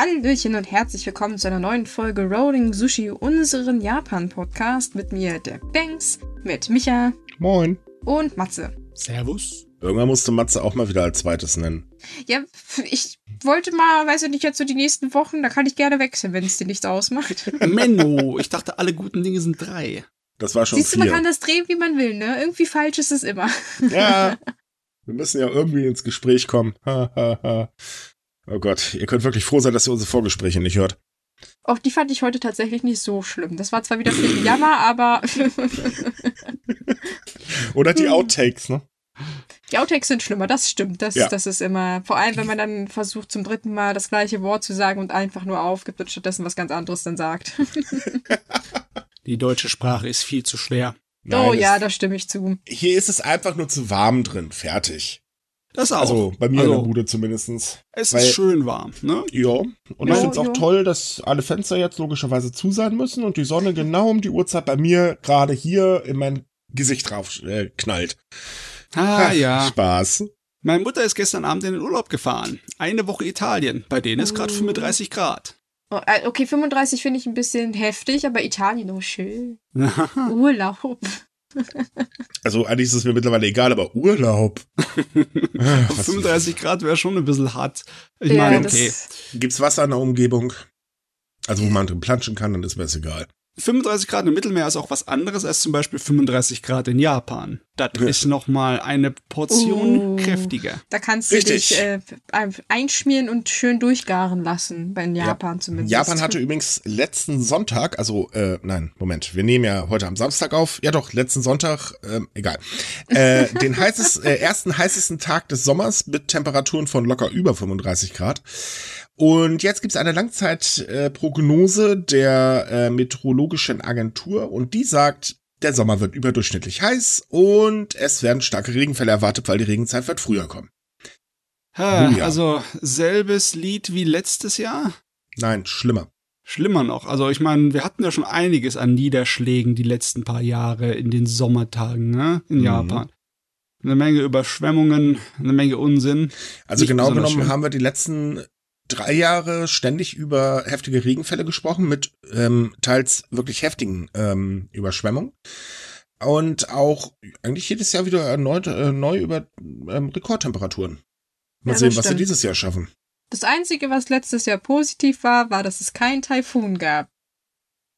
Hallöchen und herzlich willkommen zu einer neuen Folge Rolling Sushi, unseren Japan-Podcast mit mir, der Banks, mit Micha Moin. und Matze. Servus. Irgendwann musste Matze auch mal wieder als zweites nennen. Ja, ich wollte mal, weiß ich nicht, jetzt so die nächsten Wochen, da kann ich gerne wechseln, wenn es dir nichts ausmacht. Menno, ich dachte, alle guten Dinge sind drei. Das war schon Siehst du, man vier. kann das drehen, wie man will, ne? Irgendwie falsch ist es immer. ja. Wir müssen ja irgendwie ins Gespräch kommen. Ha, ha, ha. Oh Gott, ihr könnt wirklich froh sein, dass ihr unsere Vorgespräche nicht hört. Auch die fand ich heute tatsächlich nicht so schlimm. Das war zwar wieder viel Jammer, aber Oder Hm. die Outtakes, ne? die Outtakes sind schlimmer, das stimmt. Das, Ja. das ist immer, vor allem wenn man dann versucht, zum dritten Mal das gleiche Wort zu sagen und einfach nur aufgibt und stattdessen was ganz anderes dann sagt. Die deutsche Sprache ist viel zu schwer. oh Nein, ja, es, da stimme ich zu. hier ist es einfach nur zu warm drin. Fertig. Das auch. Also bei mir in Also, der Bude zumindestens. Es weil- ist schön warm, ne? Ja. Und ich Ja, finde es auch ja. toll, dass alle Fenster jetzt logischerweise zu sein müssen und die Sonne genau um die Uhrzeit bei mir gerade hier in mein Gesicht drauf äh, knallt. Ah Ha, ja. Spaß. Meine Mutter ist gestern Abend in den Urlaub gefahren. Eine Woche Italien. Bei denen ist gerade Oh. 35 Grad. Oh, äh, Okay, 35 finde ich ein bisschen heftig, aber Italien, oh schön. Urlaub. Also eigentlich ist es mir mittlerweile egal, aber Urlaub. Ah, was- 35 Grad wäre schon ein bisschen hart. Ich Ja, meine, okay. Gibt's Wasser in der Umgebung? Also wo man drin planschen kann, dann ist mir das egal. 35 Grad im Mittelmeer ist auch was anderes als zum Beispiel 35 Grad in Japan. Das Ja. ist noch mal eine Portion Uh. kräftiger. Da kannst du Richtig. dich äh, ein- einschmieren und schön durchgaren lassen, bei in Japan zumindest. Japan hatte übrigens letzten Sonntag, also äh, nein, Moment, wir nehmen ja heute am Samstag auf. Ja doch, letzten Sonntag, ähm, egal. Äh, den heißes, äh, ersten heißesten Tag des Sommers mit Temperaturen von locker über 35 Grad. Und jetzt gibt's eine Langzeitprognose äh, der äh, meteorologischen Agentur und die sagt, der Sommer wird überdurchschnittlich heiß und es werden starke Regenfälle erwartet, weil die Regenzeit wird früher kommen. Ha, Oh ja. Also selbes Lied wie letztes Jahr? Nein, schlimmer. Schlimmer noch. Also ich meine, wir hatten ja schon einiges an Niederschlägen die letzten paar Jahre in den Sommertagen, ne? In Mhm. Japan. Eine Menge Überschwemmungen, eine Menge Unsinn. Also Nicht genau genommen schlimm. haben wir die letzten drei Jahre ständig über heftige Regenfälle gesprochen mit ähm, teils wirklich heftigen ähm, Überschwemmungen. Und auch eigentlich jedes Jahr wieder erneut äh, neu über ähm, Rekordtemperaturen. Mal Ja, sehen, was wir stimmt. dieses Jahr schaffen. Das Einzige, was letztes Jahr positiv war, war, dass es keinen Taifun gab.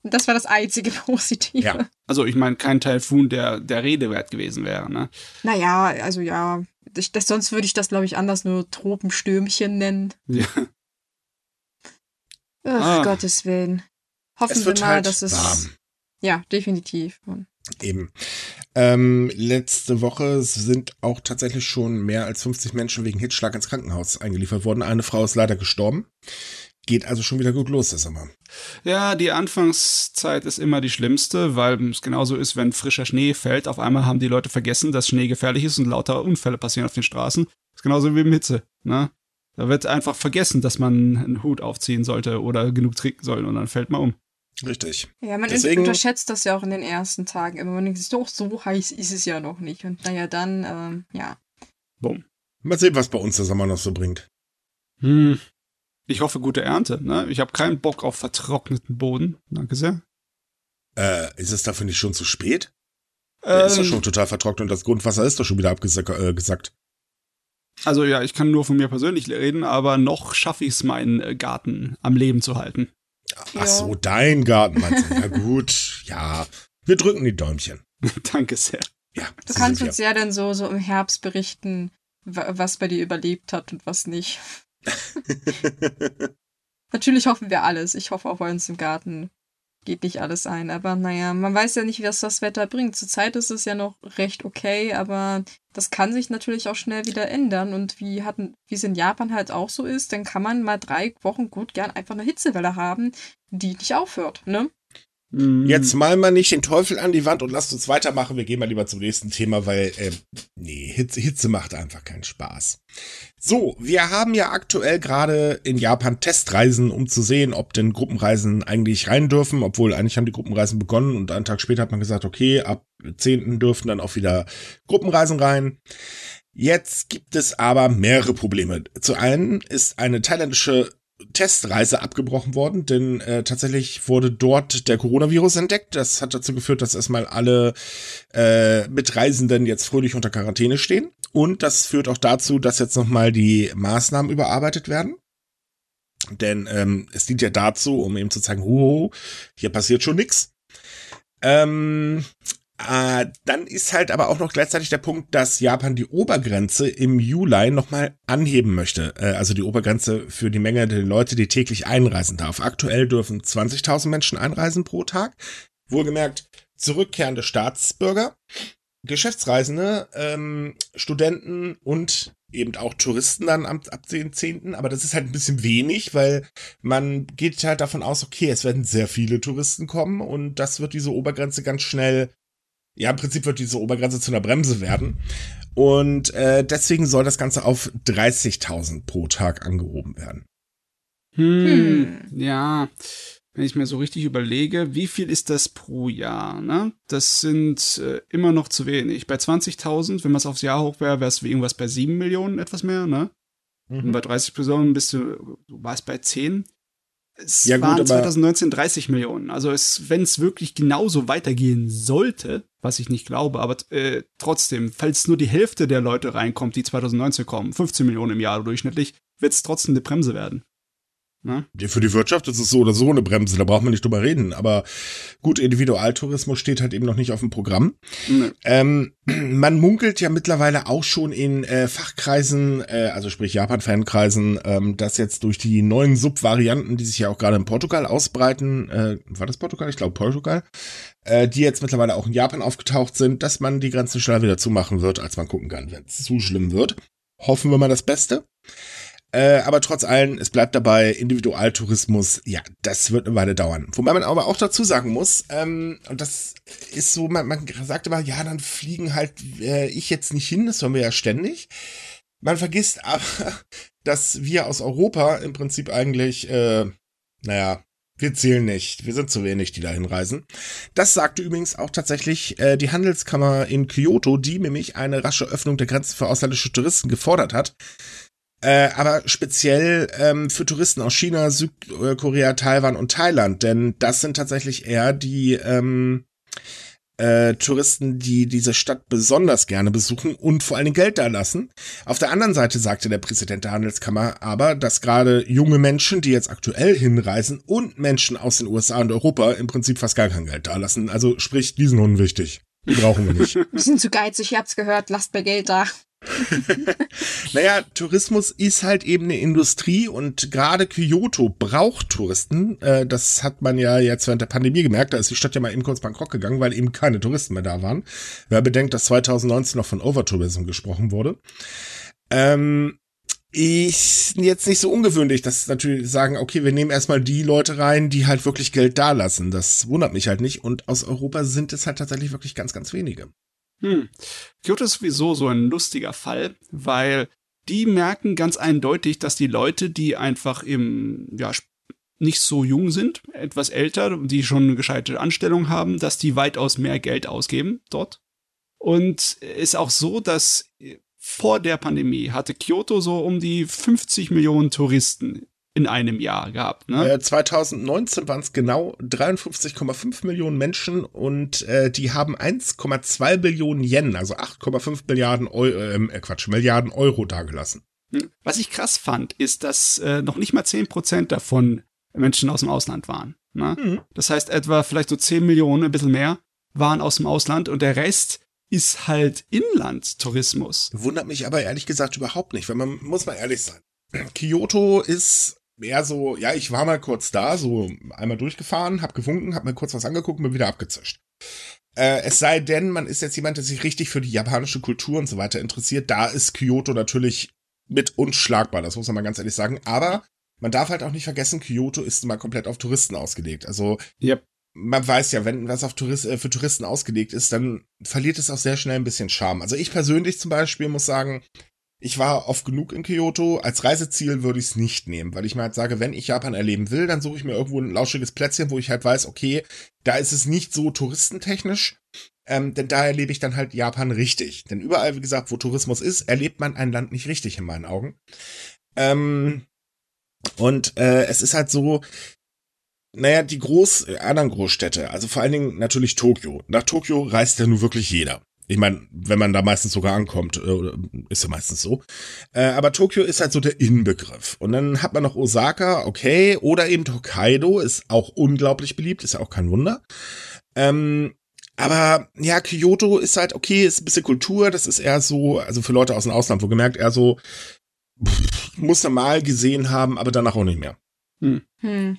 Und das war das einzige Positive. Ja. Also ich meine, kein Taifun, der der Rede wert gewesen wäre, ne? Naja, also ja, ich, das, sonst würde ich das, glaube ich, anders nur Tropenstürmchen nennen. Ja. Ach, Ah. Gottes Willen. Hoffen Es wir mal, halt dass es. warm. Ja, definitiv. Eben. Ähm, letzte Woche sind auch tatsächlich schon mehr als 50 Menschen wegen Hitzschlag ins Krankenhaus eingeliefert worden. Eine Frau ist leider gestorben. Geht also schon wieder gut los, der Sommer. Ja, die Anfangszeit ist immer die schlimmste, weil es genauso ist, wenn frischer Schnee fällt. Auf einmal haben die Leute vergessen, dass Schnee gefährlich ist und lauter Unfälle passieren auf den Straßen. ist genauso wie im Hitze, ne? Da wird einfach vergessen, dass man einen Hut aufziehen sollte oder genug trinken soll und dann fällt man um. Richtig. ja, man Deswegen- unterschätzt das ja auch in den ersten Tagen immer. Man denkt, doch, so heiß ist es ja noch nicht. Und naja, dann, ähm, ja. Bumm. Mal sehen, was bei uns der Sommer noch so bringt. Hm. Ich hoffe, gute Ernte, ne? Ich habe keinen Bock auf vertrockneten Boden. Danke sehr. Äh, ist es dafür nicht schon zu spät? Der ist doch Ähm, schon total vertrocknet und das Grundwasser ist doch schon wieder abgesackt. Äh, gesackt. Also ja, ich kann nur von mir persönlich reden, aber noch schaffe ich es, meinen äh, Garten am Leben zu halten. Ach so, dein Garten meinst du? Ja gut, ja. Wir drücken die Däumchen. Danke sehr. Ja, Du kannst uns ja dann so, so im Herbst berichten, wa- was bei dir überlebt hat und was nicht. Natürlich hoffen wir alles. Ich hoffe auch bei uns im Garten geht nicht alles ein. Aber naja, man weiß ja nicht, was das Wetter bringt. Zurzeit ist es ja noch recht okay, aber das kann sich natürlich auch schnell wieder ändern. Und wie hatten, wie es in Japan halt auch so ist, dann kann man mal drei Wochen gut gern einfach eine Hitzewelle haben, die nicht aufhört, ne? Hm, Jetzt malen wir nicht den Teufel an die Wand und lasst uns weitermachen. Wir gehen mal lieber zum nächsten Thema, weil, äh, nee, Hitze, Hitze macht einfach keinen Spaß. So, wir haben ja aktuell gerade in Japan Testreisen, um zu sehen, ob denn Gruppenreisen eigentlich rein dürfen, obwohl eigentlich haben die Gruppenreisen begonnen und einen Tag später hat man gesagt, okay, ab 10. dürfen dann auch wieder Gruppenreisen rein. Jetzt gibt es aber mehrere Probleme. Zu einen ist eine thailändische Testreise abgebrochen worden, denn äh, tatsächlich wurde dort der Coronavirus entdeckt. Das hat dazu geführt, dass erstmal alle äh, Mitreisenden jetzt fröhlich unter Quarantäne stehen. Und das führt auch dazu, dass jetzt nochmal die Maßnahmen überarbeitet werden. Denn ähm, es dient ja dazu, um eben zu zeigen, ho, hier passiert schon nix. Ähm, äh, dann ist halt aber auch noch gleichzeitig der Punkt, dass Japan die Obergrenze im Juli nochmal anheben möchte. Äh, also die Obergrenze für die Menge der Leute, die täglich einreisen darf. Aktuell dürfen 20.000 Menschen einreisen pro Tag. Wohlgemerkt zurückkehrende Staatsbürger, Geschäftsreisende, ähm, Studenten und eben auch Touristen dann ab, ab den 10. Aber das ist halt ein bisschen wenig, weil man geht halt davon aus, okay, es werden sehr viele Touristen kommen und das wird diese Obergrenze ganz schnell ja, im Prinzip wird diese Obergrenze zu einer Bremse werden. Und äh, deswegen soll das Ganze auf 30.000 pro Tag angehoben werden. Hm, hm, ja. Wenn ich mir so richtig überlege, wie viel ist das pro Jahr? Ne? Das sind äh, immer noch zu wenig. Bei 20.000, wenn man es aufs Jahr hoch wäre, wäre es irgendwas bei 7 Millionen etwas mehr. Ne? Mhm. Und bei 30 Personen bist du, du warst bei 10. Es ja, waren gut, 2019 30 Millionen. Also wenn es wirklich genauso weitergehen sollte, was ich nicht glaube, aber äh, trotzdem, falls nur die Hälfte der Leute reinkommt, die 2019 kommen, 15 Millionen im Jahr durchschnittlich, wird es trotzdem eine Bremse werden. Ne? Für die Wirtschaft ist es so oder so eine Bremse, da braucht man nicht drüber reden. Aber gut, Individualtourismus steht halt eben noch nicht auf dem Programm. Nee. Ähm, man munkelt ja mittlerweile auch schon in äh, Fachkreisen, äh, also sprich Japan-Fankreisen, ähm, dass jetzt durch die neuen Subvarianten, die sich ja auch gerade in Portugal ausbreiten, äh, war das Portugal? Ich glaube Portugal, äh, die jetzt mittlerweile auch in Japan aufgetaucht sind, dass man die Grenzen schneller wieder zumachen wird, als man gucken kann, wenn es zu schlimm wird. Hoffen wir mal das Beste. Äh, aber trotz allem, es bleibt dabei, Individualtourismus, ja, das wird eine Weile dauern. Wobei man aber auch dazu sagen muss, ähm, und das ist so, man, man sagt immer, ja, dann fliegen halt äh, ich jetzt nicht hin, das hören wir ja ständig. Man vergisst aber, dass wir aus Europa im Prinzip eigentlich, äh, naja, wir zählen nicht. Wir sind zu wenig, die da hinreisen. Das sagte übrigens auch tatsächlich äh, die Handelskammer in Kyoto, die nämlich eine rasche Öffnung der Grenzen für ausländische Touristen gefordert hat. Äh, aber speziell ähm, für Touristen aus China, Südkorea, Taiwan und Thailand, denn das sind tatsächlich eher die ähm, äh, Touristen, die diese Stadt besonders gerne besuchen und vor Dingen Geld da lassen. Auf der anderen Seite sagte der Präsident der Handelskammer aber, dass gerade junge Menschen, die jetzt aktuell hinreisen und Menschen aus den USA und Europa im Prinzip fast gar kein Geld da lassen. Also sprich, die sind unwichtig. Die brauchen wir nicht. Wir sind zu geizig, ihr habt's gehört, lasst mir Geld da. naja, Tourismus ist halt eben eine Industrie und gerade Kyoto braucht Touristen. Äh, das hat man ja jetzt während der Pandemie gemerkt. Da ist die Stadt ja mal eben kurz bankrott gegangen, weil eben keine Touristen mehr da waren. Wer bedenkt, dass 2019 noch von Overtourism gesprochen wurde. Ähm, ist jetzt nicht so ungewöhnlich, dass natürlich sagen, okay, wir nehmen erstmal die Leute rein, die halt wirklich Geld dalassen. Das wundert mich halt nicht. Und aus Europa sind es halt tatsächlich wirklich ganz, ganz wenige. Hm. Kyoto ist sowieso so ein lustiger Fall, weil die merken ganz eindeutig, dass die Leute, die einfach im, ja, nicht so jung sind, etwas älter, die schon eine gescheite Anstellung haben, dass die weitaus mehr Geld ausgeben dort. Und ist auch so, dass vor der Pandemie hatte Kyoto so um die 50 Millionen Touristen in einem Jahr gehabt. Ne? Äh, 2019 waren es genau 53,5 Millionen Menschen und äh, die haben 1,2 Billionen Yen, also 8,5 Milliarden Euro, ähm, äh, Quatsch, Milliarden Euro dagelassen. Hm. Was ich krass fand, ist, dass äh, noch nicht mal 10% davon Menschen aus dem Ausland waren. Ne? Mhm. Das heißt, etwa vielleicht so 10 Millionen, ein bisschen mehr, waren aus dem Ausland und der Rest ist halt Inlandstourismus. Wundert mich aber ehrlich gesagt überhaupt nicht, weil man muss mal ehrlich sein. Kyoto ist mehr so, ja, ich war mal kurz da, so einmal durchgefahren, hab gewunken, hab mir kurz was angeguckt und bin wieder abgezischt. Äh, es sei denn, man ist jetzt jemand, der sich richtig für die japanische Kultur und so weiter interessiert. Da ist Kyoto natürlich mit unschlagbar, das muss man mal ganz ehrlich sagen. Aber man darf halt auch nicht vergessen, Kyoto ist mal komplett auf Touristen ausgelegt. Also yep. man weiß ja, wenn was auf Tourist, äh, für Touristen ausgelegt ist, dann verliert es auch sehr schnell ein bisschen Charme. Also ich persönlich zum Beispiel muss sagen, ich war oft genug in Kyoto. Als Reiseziel würde ich es nicht nehmen, weil ich mir halt sage, wenn ich Japan erleben will, dann suche ich mir irgendwo ein lauschiges Plätzchen, wo ich halt weiß, okay, da ist es nicht so touristentechnisch. Ähm, denn da erlebe ich dann halt Japan richtig. Denn überall, wie gesagt, wo Tourismus ist, erlebt man ein Land nicht richtig in meinen Augen. Ähm, Und äh, es ist halt so, naja, die Groß, anderen Großstädte, also vor allen Dingen natürlich Tokio. Nach Tokio reist ja nun wirklich jeder. Ich meine, wenn man da meistens sogar ankommt, äh, ist ja meistens so. Äh, aber Tokio ist halt so der Inbegriff. Und dann hat man noch Osaka, okay, oder eben Hokkaido, ist auch unglaublich beliebt, ist ja auch kein Wunder. Ähm, aber ja, Kyoto ist halt okay, ist ein bisschen Kultur, das ist eher so, also für Leute aus dem Ausland, wo gemerkt, eher so, pff, muss er mal gesehen haben, aber danach auch nicht mehr. Hm. Hm.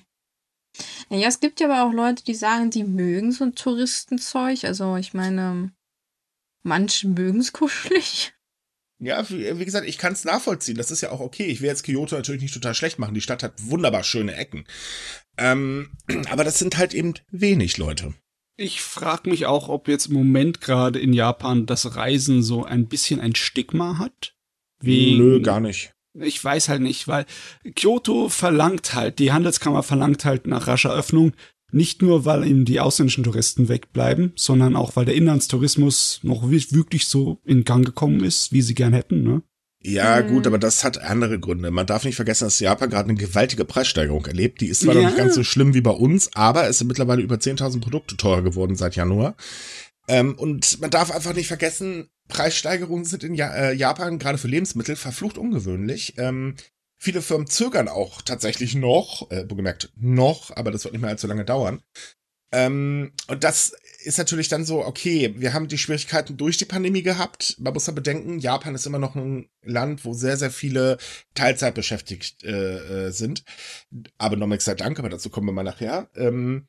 Ja, es gibt ja aber auch Leute, die sagen, die mögen so ein Touristenzeug. Also ich meine, manche mögen es kuschelig. Ja, wie, wie gesagt, ich kann es nachvollziehen. Das ist ja auch okay. Ich will jetzt Kyoto natürlich nicht total schlecht machen. Die Stadt hat wunderbar schöne Ecken. Ähm, aber das sind halt eben wenig Leute. Ich frage mich auch, ob jetzt im Moment gerade in Japan das Reisen so ein bisschen ein Stigma hat. Wegen, Nö, gar nicht. Ich weiß halt nicht, weil Kyoto verlangt halt, die Handelskammer verlangt halt nach rascher Öffnung, nicht nur, weil eben die ausländischen Touristen wegbleiben, sondern auch, weil der Inlandstourismus noch wirklich so in Gang gekommen ist, wie sie gern hätten, ne? Ja, gut, aber das hat andere Gründe. Man darf nicht vergessen, dass Japan gerade eine gewaltige Preissteigerung erlebt. Die ist zwar ja. noch nicht ganz so schlimm wie bei uns, aber es sind mittlerweile über 10.000 Produkte teurer geworden seit Januar. Ähm, und man darf einfach nicht vergessen, Preissteigerungen sind in ja äh, Japan gerade für Lebensmittel verflucht ungewöhnlich. Ähm, viele Firmen zögern auch tatsächlich noch, äh, gemerkt noch, aber das wird nicht mehr allzu lange dauern. Ähm, und das ist natürlich dann so, okay, wir haben die Schwierigkeiten durch die Pandemie gehabt. Man muss ja bedenken, Japan ist immer noch ein Land, wo sehr, sehr viele Teilzeit beschäftigt äh, äh, sind. Aber nochmal sei Dank, aber dazu kommen wir mal nachher. Ähm,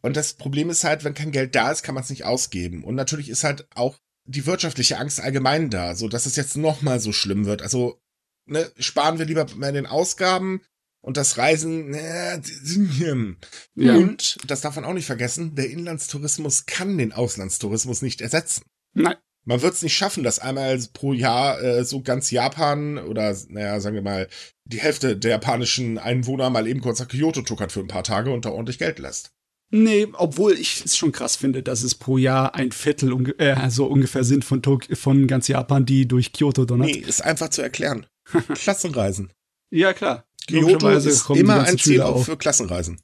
und das Problem ist halt, wenn kein Geld da ist, kann man es nicht ausgeben. Und natürlich ist halt auch die wirtschaftliche Angst allgemein da, so dass es jetzt noch mal so schlimm wird. Also ne, sparen wir lieber mehr den Ausgaben und das Reisen. Ne, ja. Und das darf man auch nicht vergessen: Der Inlandstourismus kann den Auslandstourismus nicht ersetzen. Nein. Man wird es nicht schaffen, dass einmal pro Jahr äh, so ganz Japan oder, naja, sagen wir mal, die Hälfte der japanischen Einwohner mal eben kurz nach Kyoto tuckert für ein paar Tage und da ordentlich Geld lässt. Nee, obwohl ich es schon krass finde, dass es pro Jahr ein Viertel äh, so ungefähr sind von, Tok von ganz Japan, die durch Kyoto donnert. Nee, ist einfach zu erklären. Klassenreisen. Ja, klar. Kyoto ist immer ein Ziel auch für Klassenreisen.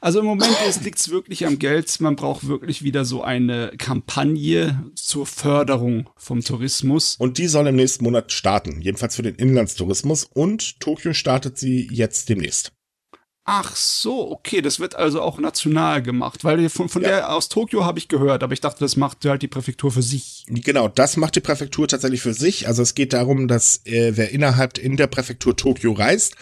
Also im Moment liegt es wirklich am Geld. Man braucht wirklich wieder so eine Kampagne zur Förderung vom Tourismus. Und die soll im nächsten Monat starten, jedenfalls für den Inlandstourismus. Und Tokio startet sie jetzt demnächst. Ach so, okay, das wird also auch national gemacht, weil von, von ja. der aus Tokio habe ich gehört, aber ich dachte, das macht halt die Präfektur für sich. Genau, das macht die Präfektur tatsächlich für sich. Also es geht darum, dass äh, wer innerhalb in der Präfektur Tokio reist,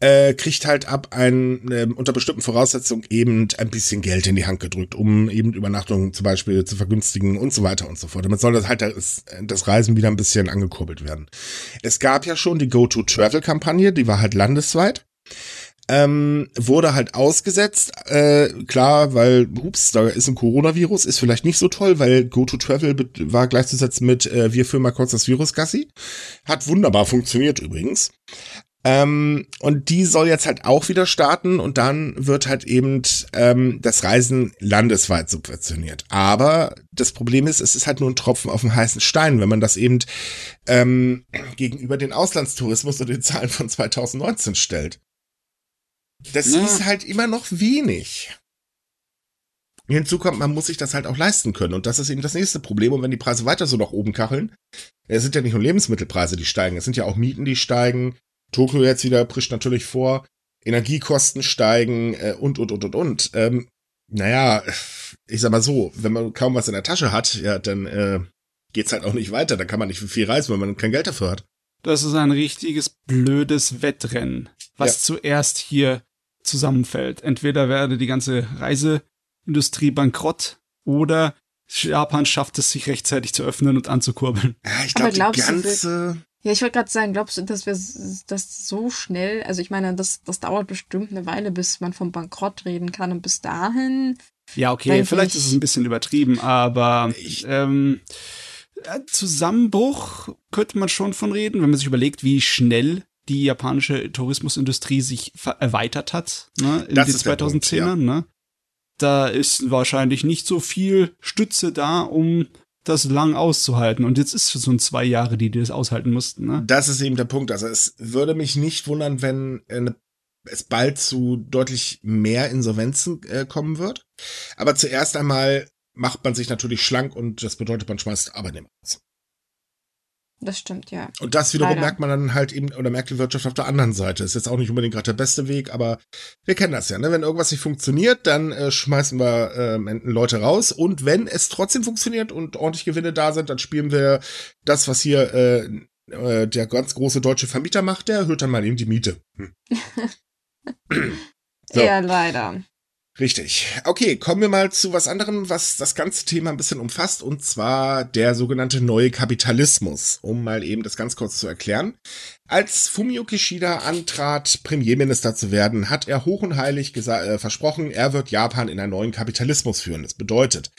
äh, kriegt halt ab ein, äh, unter bestimmten Voraussetzungen eben ein bisschen Geld in die Hand gedrückt, um eben Übernachtungen zum Beispiel zu vergünstigen und so weiter und so fort. Damit soll das halt das, das Reisen wieder ein bisschen angekurbelt werden. Es gab ja schon die Go-to-Travel-Kampagne, die war halt landesweit ähm, wurde halt ausgesetzt. Äh, klar, weil, ups, da ist ein Coronavirus, ist vielleicht nicht so toll, weil GoToTravel war gleichzusetzen mit äh, wir führen mal kurz das Virus Gassi. Hat wunderbar funktioniert übrigens. Ähm, und die soll jetzt halt auch wieder starten und dann wird halt eben ähm, das Reisen landesweit subventioniert. Aber das Problem ist, es ist halt nur ein Tropfen auf dem heißen Stein, wenn man das eben ähm, gegenüber den Auslandstourismus und den Zahlen von 2019 stellt. Das ja. ist halt immer noch wenig. Hinzu kommt, man muss sich das halt auch leisten können. Und das ist eben das nächste Problem. Und wenn die Preise weiter so nach oben kacheln, es sind ja nicht nur Lebensmittelpreise, die steigen, es sind ja auch Mieten, die steigen. Tokio jetzt wieder prischt natürlich vor. Energiekosten steigen äh, und, und, und, und, und. Ähm, naja, ich sag mal so, wenn man kaum was in der Tasche hat, ja, dann äh, geht's halt auch nicht weiter. Da kann man nicht viel reisen, wenn man kein Geld dafür hat. Das ist ein richtiges blödes Wettrennen, was ja. zuerst hier zusammenfällt. Entweder werde die ganze Reiseindustrie bankrott oder Japan schafft es, sich rechtzeitig zu öffnen und anzukurbeln. Ja, ich glaube, die ganze... Ja, ich wollte gerade sagen, glaubst du, dass wir das so schnell, also ich meine, das, das dauert bestimmt eine Weile, bis man vom Bankrott reden kann und bis dahin. Ja, okay, vielleicht ist es ein bisschen übertrieben, aber ich, ähm, Zusammenbruch könnte man schon von reden, wenn man sich überlegt, wie schnell die japanische Tourismusindustrie sich erweitert hat, ne, in das den 2010ern, ja. ne? Da ist wahrscheinlich nicht so viel Stütze da, um das lang auszuhalten. Und jetzt ist es schon zwei Jahre, die die das aushalten mussten. Ne? Das ist eben der Punkt. Also es würde mich nicht wundern, wenn eine, es bald zu deutlich mehr Insolvenzen äh, kommen wird. Aber zuerst einmal macht man sich natürlich schlank und das bedeutet, man schmeißt Arbeitnehmer aus. Das stimmt, ja. Und das wiederum Leider. merkt man dann halt eben, oder merkt die Wirtschaft auf der anderen Seite. Ist jetzt auch nicht unbedingt gerade der beste Weg, aber wir kennen das ja, ne? Wenn irgendwas nicht funktioniert, dann äh, schmeißen wir ähm, Leute raus. Und wenn es trotzdem funktioniert und ordentlich Gewinne da sind, dann spielen wir das, was hier äh, äh, der ganz große deutsche Vermieter macht, der erhöht dann mal eben die Miete. Hm. So. Ja, leider. Richtig. Okay, kommen wir mal zu was anderem, was das ganze Thema ein bisschen umfasst, und zwar der sogenannte neue Kapitalismus, um mal eben das ganz kurz zu erklären. Als Fumio Kishida antrat, Premierminister zu werden, hat er hoch und heilig äh, versprochen, er wird Japan in einen neuen Kapitalismus führen. Das bedeutet,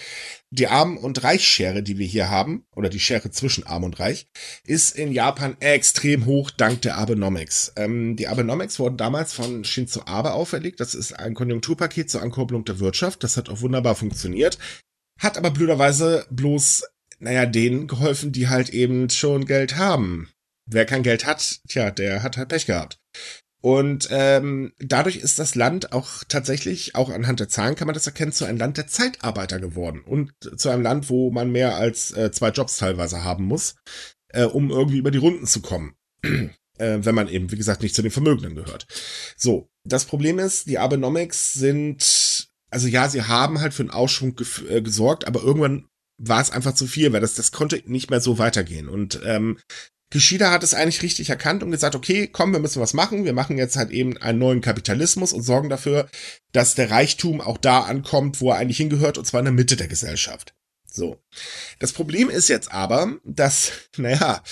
die Arm- und Reichsschere, die wir hier haben, oder die Schere zwischen Arm und Reich, ist in Japan extrem hoch dank der Abenomics. Ähm, die Abenomics wurden damals von Shinzo Abe auferlegt. Das ist ein Konjunkturpaket zur Ankurbelung der Wirtschaft. Das hat auch wunderbar funktioniert. Hat aber blöderweise bloß, naja, denen geholfen, die halt eben schon Geld haben. Wer kein Geld hat, tja, der hat halt Pech gehabt. Und ähm, dadurch ist das Land auch tatsächlich, auch anhand der Zahlen kann man das erkennen, zu einem Land der Zeitarbeiter geworden. Und zu einem Land, wo man mehr als äh, zwei Jobs teilweise haben muss, äh, um irgendwie über die Runden zu kommen. äh, wenn man eben, wie gesagt, nicht zu den Vermögenden gehört. So, das Problem ist, die Abenomics sind, also ja, sie haben halt für einen Ausschwung äh, gesorgt, aber irgendwann war es einfach zu viel, weil das, das konnte nicht mehr so weitergehen. Und ähm, Kishida hat es eigentlich richtig erkannt und gesagt, okay, komm, wir müssen was machen. Wir machen jetzt halt eben einen neuen Kapitalismus und sorgen dafür, dass der Reichtum auch da ankommt, wo er eigentlich hingehört, und zwar in der Mitte der Gesellschaft. So. Das Problem ist jetzt aber, dass, naja,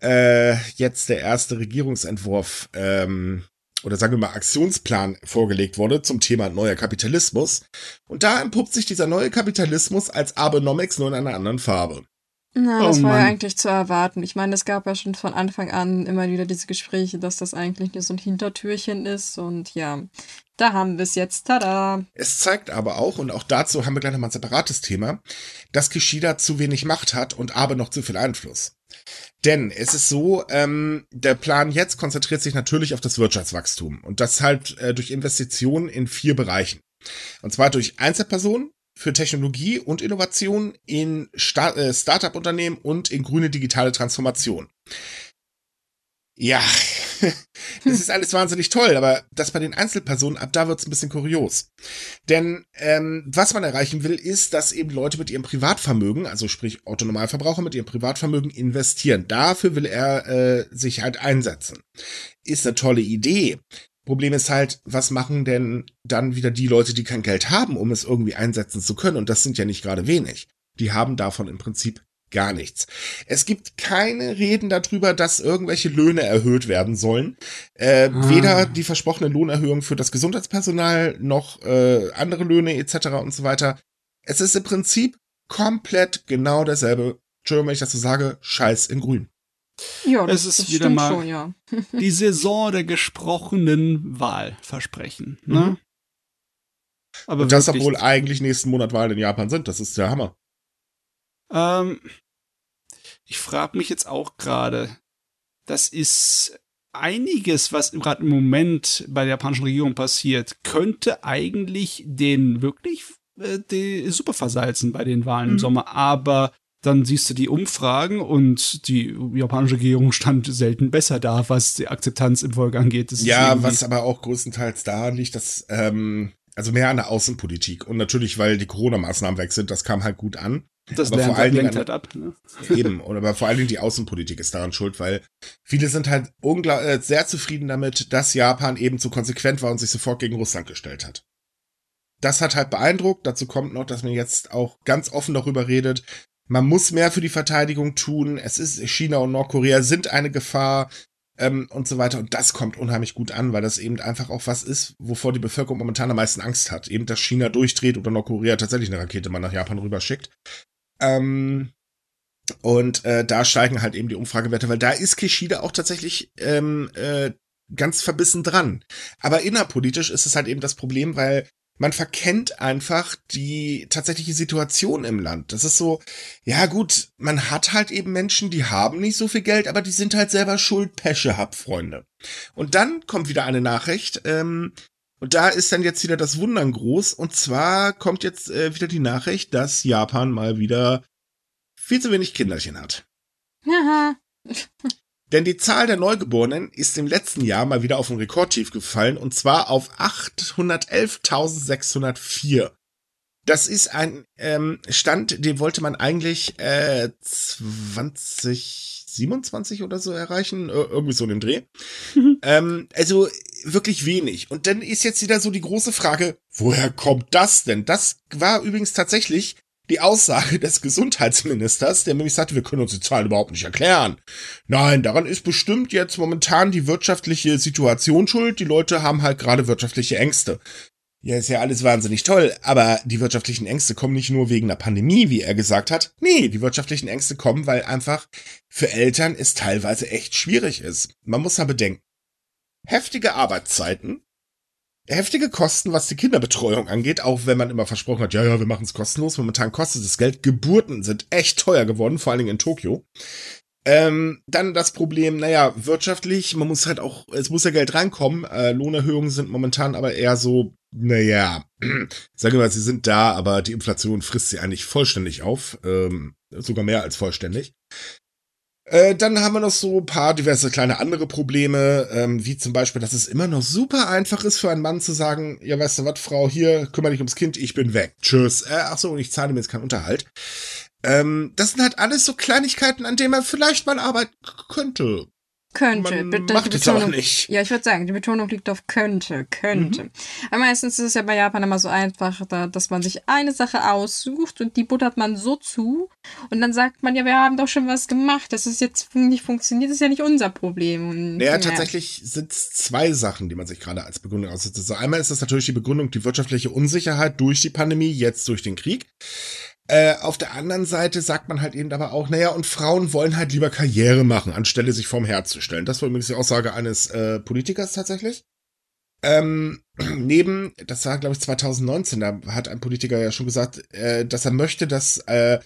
äh, jetzt der erste Regierungsentwurf, ähm, oder sagen wir mal Aktionsplan vorgelegt wurde zum Thema neuer Kapitalismus. Und da entpuppt sich dieser neue Kapitalismus als Abenomics nur in einer anderen Farbe. Na, das Oh war ja eigentlich zu erwarten. Ich meine, es gab ja schon von Anfang an immer wieder diese Gespräche, dass das eigentlich nur so ein Hintertürchen ist. Und ja, da haben wir es jetzt. Tada! Es zeigt aber auch, und auch dazu haben wir gleich nochmal ein separates Thema, dass Kishida zu wenig Macht hat und Abe noch zu viel Einfluss. Denn es ist so, ähm, der Plan jetzt konzentriert sich natürlich auf das Wirtschaftswachstum und das halt äh, durch Investitionen in vier Bereichen. Und zwar durch Einzelpersonen, für Technologie und Innovation in Sta äh, Startup-Unternehmen und in grüne digitale Transformation. Ja, das ist alles wahnsinnig toll, aber das bei den Einzelpersonen, ab da wird's ein bisschen kurios. Denn ähm, was man erreichen will, ist, dass eben Leute mit ihrem Privatvermögen, also sprich Autonomalverbraucher mit ihrem Privatvermögen investieren. Dafür will er äh, sich halt einsetzen. Ist eine tolle Idee. Problem ist halt, was machen denn dann wieder die Leute, die kein Geld haben, um es irgendwie einsetzen zu können? Und das sind ja nicht gerade wenig. Die haben davon im Prinzip gar nichts. Es gibt keine Reden darüber, dass irgendwelche Löhne erhöht werden sollen. Äh, Ah. Weder die versprochene Lohnerhöhung für das Gesundheitspersonal noch äh, andere Löhne etc. und so weiter. Es ist im Prinzip komplett genau derselbe, Entschuldigung, wenn ich das so sage, Scheiß in Grün. Ja, Es das, ist das wieder stimmt mal- schon, ja. Die Saison der gesprochenen Wahlversprechen. Ne? Mhm. Aber Und das, wirklich, obwohl eigentlich nächsten Monat Wahlen in Japan sind. Das ist der Hammer. Ähm, ich frage mich jetzt auch gerade, das ist einiges, was gerade im Moment bei der japanischen Regierung passiert, könnte eigentlich den wirklich äh, die Suppe versalzen bei den Wahlen im Mhm. Sommer, aber dann siehst du die Umfragen und die japanische Regierung stand selten besser da, was die Akzeptanz im Volk angeht. Das Ja, was aber auch größtenteils daran liegt, dass, ähm, also mehr an der Außenpolitik. Und natürlich, weil die Corona-Maßnahmen weg sind, das kam halt gut an. das aber vor allen Dingen halt ab. Ne? Eben. Und aber vor allen Dingen die Außenpolitik ist daran schuld, weil viele sind halt äh, sehr zufrieden damit, dass Japan eben so konsequent war und sich sofort gegen Russland gestellt hat. Das hat halt beeindruckt. Dazu kommt noch, dass man jetzt auch ganz offen darüber redet. Man muss mehr für die Verteidigung tun. Es ist China und Nordkorea sind eine Gefahr ähm, und so weiter. Und das kommt unheimlich gut an, weil das eben einfach auch was ist, wovor die Bevölkerung momentan am meisten Angst hat. Eben, dass China durchdreht oder Nordkorea tatsächlich eine Rakete mal nach Japan rüberschickt. Ähm, und äh, da steigen halt eben die Umfragewerte, weil da ist Kishida auch tatsächlich ähm, äh, ganz verbissen dran. Aber innerpolitisch ist es halt eben das Problem, weil man verkennt einfach die tatsächliche Situation im Land. Das ist so, ja gut, man hat halt eben Menschen, die haben nicht so viel Geld, aber die sind halt selber schuld, Pesche hab, Freunde. Und dann kommt wieder eine Nachricht, ähm, und da ist dann jetzt wieder das Wundern groß. Und zwar kommt jetzt äh, wieder die Nachricht, dass Japan mal wieder viel zu wenig Kinderchen hat. Haha. Denn die Zahl der Neugeborenen ist im letzten Jahr mal wieder auf ein Rekordtief gefallen und zwar auf 811.604. Das ist ein ähm, Stand, den wollte man eigentlich äh, 2027 oder so erreichen, äh, irgendwie so in dem Dreh. ähm, also wirklich wenig. Und dann ist jetzt wieder so die große Frage, woher kommt das denn? Das war übrigens tatsächlich die Aussage des Gesundheitsministers, der nämlich sagte, wir können uns die Zahlen überhaupt nicht erklären. Nein, daran ist bestimmt jetzt momentan die wirtschaftliche Situation schuld. Die Leute haben halt gerade wirtschaftliche Ängste. Ja, ist ja alles wahnsinnig toll, aber die wirtschaftlichen Ängste kommen nicht nur wegen der Pandemie, wie er gesagt hat. Nee, die wirtschaftlichen Ängste kommen, weil einfach für Eltern es teilweise echt schwierig ist. Man muss ja bedenken, heftige Arbeitszeiten, heftige Kosten, was die Kinderbetreuung angeht, auch wenn man immer versprochen hat, ja, ja, wir machen es kostenlos. Momentan kostet es Geld. Geburten sind echt teuer geworden, vor allen Dingen in Tokio. Ähm, dann das Problem, naja, wirtschaftlich, man muss halt auch, es muss ja Geld reinkommen. Äh, Lohnerhöhungen sind momentan aber eher so, naja, sagen wir mal, sie sind da, aber die Inflation frisst sie eigentlich vollständig auf. Ähm, sogar mehr als vollständig. Äh, dann haben wir noch so ein paar diverse kleine andere Probleme, ähm, wie zum Beispiel, dass es immer noch super einfach ist für einen Mann zu sagen, ja, weißt du was, Frau, hier, kümmere dich ums Kind, ich bin weg. Tschüss. Äh, ach so, und ich zahle mir jetzt keinen Unterhalt. Ähm, das sind halt alles so Kleinigkeiten, an denen man vielleicht mal arbeiten könnte. Könnte. Man Bitte, macht es Betonung, nicht. Ja, ich würde sagen, die Betonung liegt auf könnte, könnte. Mhm. Aber meistens ist es ja bei Japan immer so einfach, da, dass man sich eine Sache aussucht und die buttert man so zu und dann sagt man, ja, wir haben doch schon was gemacht, das ist jetzt nicht funktioniert, das ist ja nicht unser Problem. Und, Naja, tatsächlich sind es zwei Sachen, die man sich gerade als Begründung aussetzt. Also einmal ist das natürlich die Begründung, die wirtschaftliche Unsicherheit durch die Pandemie, jetzt durch den Krieg. Äh, auf der anderen Seite sagt man halt eben aber auch, naja, und Frauen wollen halt lieber Karriere machen, anstelle sich vorm Herd zu stellen. Das war übrigens die Aussage eines äh, Politikers tatsächlich. Ähm, neben, das war glaube ich 2019, da hat ein Politiker ja schon gesagt, äh, dass er möchte, dass äh,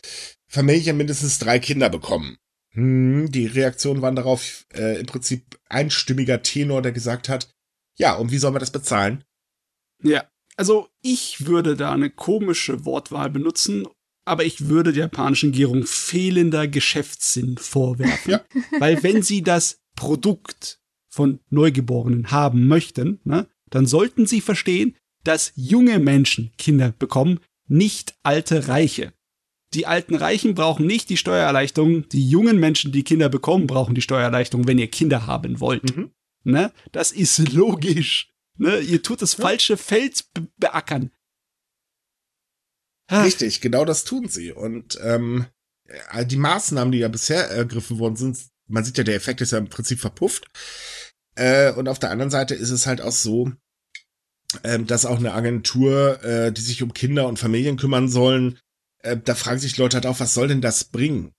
Familien mindestens drei Kinder bekommen. Hm, die Reaktionen waren darauf äh, im Prinzip einstimmiger Tenor, der gesagt hat, ja, und wie sollen wir das bezahlen? Ja, also ich würde da eine komische Wortwahl benutzen, aber ich würde der japanischen Regierung fehlender Geschäftssinn vorwerfen. Ja. Weil wenn sie das Produkt von Neugeborenen haben möchten, ne, dann sollten sie verstehen, dass junge Menschen Kinder bekommen, nicht alte Reiche. Die alten Reichen brauchen nicht die Steuererleichterung, die jungen Menschen, die Kinder bekommen, brauchen die Steuererleichterung, wenn ihr Kinder haben wollt. Mhm. Ne? Das ist logisch. Ne? Ihr tut das falsche Feld be beackern. Ah, Richtig, genau das tun sie. Und ähm, äh, die Maßnahmen, die ja bisher ergriffen worden sind, man sieht ja, der Effekt ist ja im Prinzip verpufft. Äh, und auf der anderen Seite ist es halt auch so, ähm, dass auch eine Agentur, äh, die sich um Kinder und Familien kümmern sollen, äh, da fragen sich Leute halt auch, was soll denn das bringen?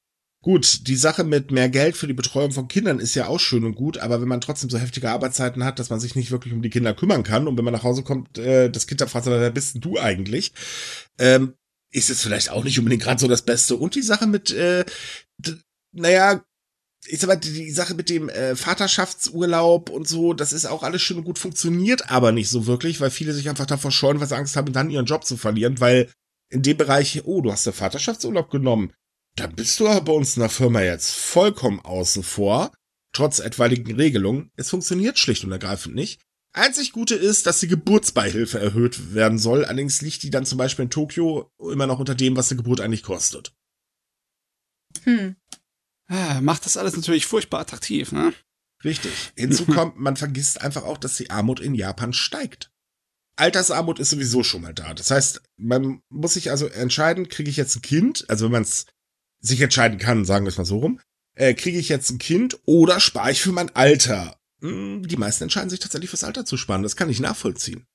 Gut, die Sache mit mehr Geld für die Betreuung von Kindern ist ja auch schön und gut, aber wenn man trotzdem so heftige Arbeitszeiten hat, dass man sich nicht wirklich um die Kinder kümmern kann und wenn man nach Hause kommt, äh, das Kind da fragt, wer bist denn du eigentlich? Ähm, ist es vielleicht auch nicht unbedingt gerade so das Beste. Und die Sache mit, äh, naja, ich sag mal, die, die Sache mit dem äh, Vaterschaftsurlaub und so, das ist auch alles schön und gut, funktioniert aber nicht so wirklich, weil viele sich einfach davor scheuen, weil sie Angst haben, dann ihren Job zu verlieren, weil in dem Bereich, oh, du hast den Vaterschaftsurlaub genommen, da bist du aber bei uns in der Firma jetzt vollkommen außen vor, trotz etwaigen Regelungen. Es funktioniert schlicht und ergreifend nicht. Einzig Gute ist, dass die Geburtsbeihilfe erhöht werden soll. Allerdings liegt die dann zum Beispiel in Tokio immer noch unter dem, was eine Geburt eigentlich kostet. Hm. ah, macht das alles natürlich furchtbar attraktiv, ne? Richtig. Hinzu kommt, man vergisst einfach auch, dass die Armut in Japan steigt. Altersarmut ist sowieso schon mal da. Das heißt, man muss sich also entscheiden, kriege ich jetzt ein Kind, also wenn man es sich entscheiden kann, sagen wir es mal so rum, äh, kriege ich jetzt ein Kind oder spare ich für mein Alter? Hm, die meisten entscheiden sich tatsächlich fürs Alter zu sparen. Das kann ich nachvollziehen.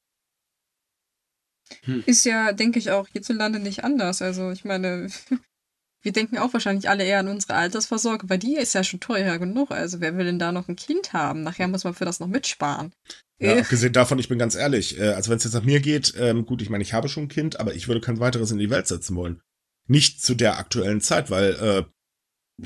Ist ja, denke ich, auch hierzulande nicht anders. Also, ich meine, wir denken auch wahrscheinlich alle eher an unsere Altersvorsorge, weil die ist ja schon teuer genug. Also, wer will denn da noch ein Kind haben? Nachher muss man für das noch mitsparen. Ja, abgesehen davon, ich bin ganz ehrlich, äh, also wenn es jetzt nach mir geht, ähm, gut, ich meine, ich habe schon ein Kind, aber ich würde kein weiteres in die Welt setzen wollen. Nicht zu der aktuellen Zeit, weil äh,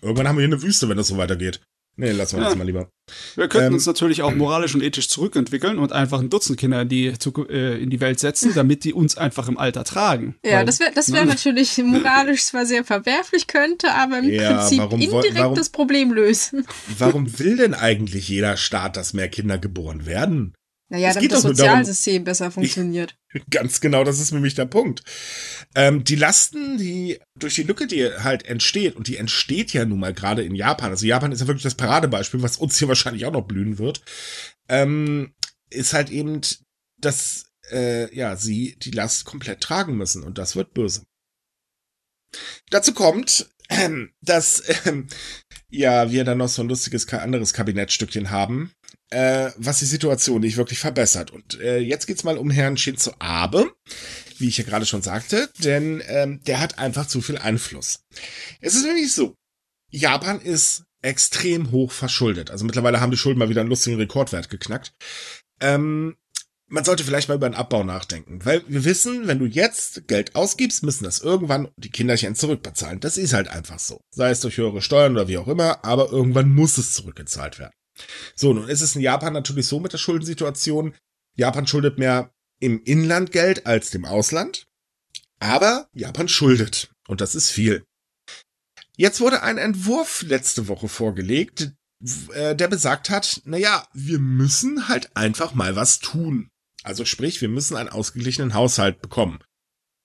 irgendwann haben wir hier eine Wüste, wenn das so weitergeht. Nee, lassen wir Ja. das mal lieber. Wir könnten Ähm, uns natürlich auch moralisch und ethisch zurückentwickeln und einfach ein Dutzend Kinder in die, äh, in die Welt setzen, damit die uns einfach im Alter tragen. Ja, Weil- das wäre das wär ne? natürlich moralisch zwar sehr verwerflich, könnte aber im Ja, Prinzip warum indirekt warum- das Problem lösen. Warum will denn eigentlich jeder Staat, dass mehr Kinder geboren werden? Naja, Es damit das nur darum- Sozialsystem besser funktioniert. Ganz genau, das ist nämlich der Punkt. Ähm, die Lasten, die durch die Lücke, die halt entsteht, und die entsteht ja nun mal gerade in Japan, also Japan ist ja wirklich das Paradebeispiel, was uns hier wahrscheinlich auch noch blühen wird, ähm, ist halt eben, dass äh, ja sie die Last komplett tragen müssen und das wird böse. Dazu kommt, ähm, dass ähm, ja wir dann noch so ein lustiges anderes Kabinettstückchen haben, äh, was die Situation nicht wirklich verbessert. Und äh, jetzt geht's mal um Herrn Shinzo Abe, wie ich ja gerade schon sagte, denn ähm, der hat einfach zu viel Einfluss. Es ist nämlich so, Japan ist extrem hoch verschuldet. Also mittlerweile haben die Schulden mal wieder einen lustigen Rekordwert geknackt. Ähm, man sollte vielleicht mal über einen Abbau nachdenken, weil wir wissen, wenn du jetzt Geld ausgibst, müssen das irgendwann die Kinderchen zurückbezahlen. Das ist halt einfach so. Sei es durch höhere Steuern oder wie auch immer, aber irgendwann muss es zurückgezahlt werden. So, nun ist es in Japan natürlich so mit der Schuldensituation. Japan schuldet mehr im Inland Geld als dem Ausland. Aber Japan schuldet. Und das ist viel. Jetzt wurde ein Entwurf letzte Woche vorgelegt, äh, der besagt hat, naja, wir müssen halt einfach mal was tun. Also sprich, wir müssen einen ausgeglichenen Haushalt bekommen.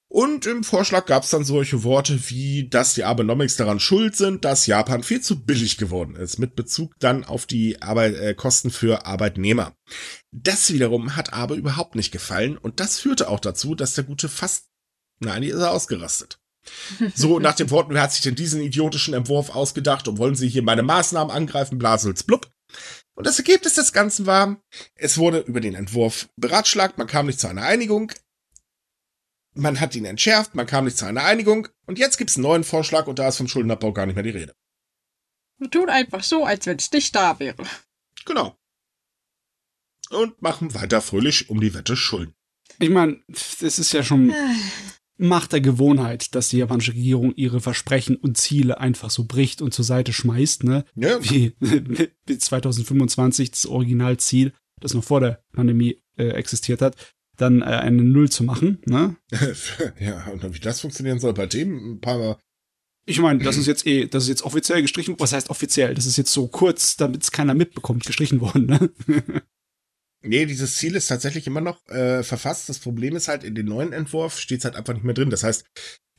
Und im Vorschlag gab es dann solche Worte wie, dass die Abenomics daran schuld sind, dass Japan viel zu billig geworden ist, mit Bezug dann auf die Arbeit, äh, Kosten für Arbeitnehmer. Das wiederum hat Abe überhaupt nicht gefallen und das führte auch dazu, dass der Gute fast, nein, die ist er ausgerastet. So nach dem Worten, wer hat sich denn diesen idiotischen Entwurf ausgedacht und wollen Sie hier meine Maßnahmen angreifen, Blasels blub. Und das Ergebnis des Ganzen war, es wurde über den Entwurf beratschlagt, man kam nicht zu einer Einigung, man hat ihn entschärft, man kam nicht zu einer Einigung und jetzt gibt's einen neuen Vorschlag und da ist vom Schuldenabbau gar nicht mehr die Rede. Wir tun einfach so, als wenn es nicht da wäre. Genau. Und machen weiter fröhlich um die Wette Schulden. Ich meine, das ist ja schon Macht der Gewohnheit, dass die japanische Regierung ihre Versprechen und Ziele einfach so bricht und zur Seite schmeißt, ne? Ja, Wie bis 2025 das Originalziel, das noch vor der Pandemie äh, existiert hat, dann äh, eine Null zu machen, ne? ja, und wie das funktionieren soll bei dem ein paar Mal. Ich meine, das ist jetzt eh, das ist jetzt offiziell gestrichen. Was heißt offiziell? Das ist jetzt so kurz, damit es keiner mitbekommt, gestrichen worden, ne? Nee, dieses Ziel ist tatsächlich immer noch äh, verfasst. Das Problem ist halt, in dem neuen Entwurf steht es halt einfach nicht mehr drin. Das heißt,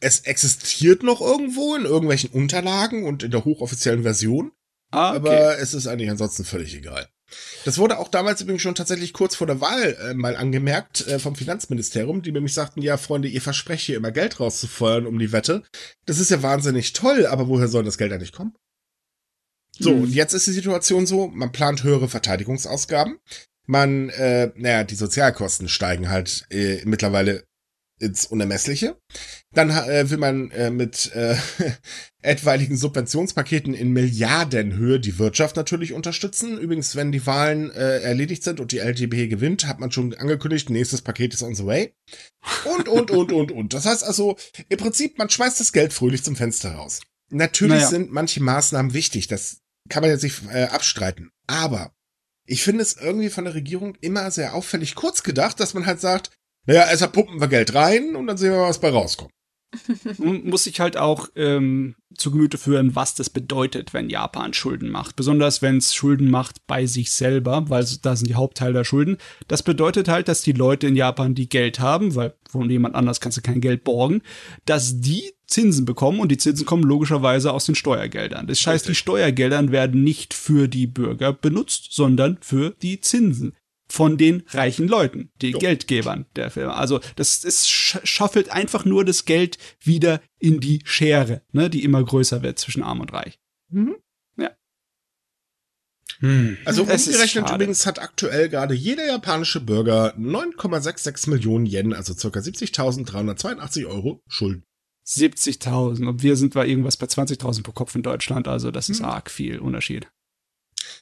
es existiert noch irgendwo in irgendwelchen Unterlagen und in der hochoffiziellen Version, ah, okay. aber es ist eigentlich ansonsten völlig egal. Das wurde auch damals übrigens schon tatsächlich kurz vor der Wahl äh, mal angemerkt äh, vom Finanzministerium, die nämlich sagten, ja, Freunde, ihr versprecht hier immer Geld rauszufeuern um die Wette. Das ist ja wahnsinnig toll, aber woher soll das Geld eigentlich kommen? So, Hm. und jetzt ist die Situation so, man plant höhere Verteidigungsausgaben. Man, äh, naja, die Sozialkosten steigen halt äh, mittlerweile ins Unermessliche. Dann äh, will man äh, mit äh, etwaigen Subventionspaketen in Milliardenhöhe die Wirtschaft natürlich unterstützen. Übrigens, wenn die Wahlen äh, erledigt sind und die LGB gewinnt, hat man schon angekündigt, nächstes Paket ist on the way. Und, und, und, und, und. Das heißt also, im Prinzip, man schmeißt das Geld fröhlich zum Fenster raus. Natürlich Naja. sind manche Maßnahmen wichtig, das kann man jetzt nicht äh, abstreiten. Aber ich finde es irgendwie von der Regierung immer sehr auffällig kurz gedacht, dass man halt sagt, naja, erstmal pumpen wir Geld rein und dann sehen wir, was bei rauskommt. Man muss sich halt auch ähm, zu Gemüte führen, was das bedeutet, wenn Japan Schulden macht. Besonders wenn es Schulden macht bei sich selber, weil da sind die Hauptteil der Schulden. Das bedeutet halt, dass die Leute in Japan, die Geld haben, weil von jemand anders kannst du kein Geld borgen, dass die Zinsen bekommen und die Zinsen kommen logischerweise aus den Steuergeldern. Das heißt, die. Steuergeldern werden nicht für die Bürger benutzt, sondern für die Zinsen von den reichen Leuten, die Jo. Geldgebern der Firma. Also das, das sch- schaffelt einfach nur das Geld wieder in die Schere, ne, die immer größer wird zwischen Arm und Reich. Also Es ist umgerechnet schade. übrigens hat aktuell gerade jeder japanische Bürger 9,66 Millionen Yen, also ca. 70.382 Euro Schulden. 70.000 und wir sind bei irgendwas bei 20.000 pro Kopf in Deutschland, also das ist Mhm. arg viel Unterschied.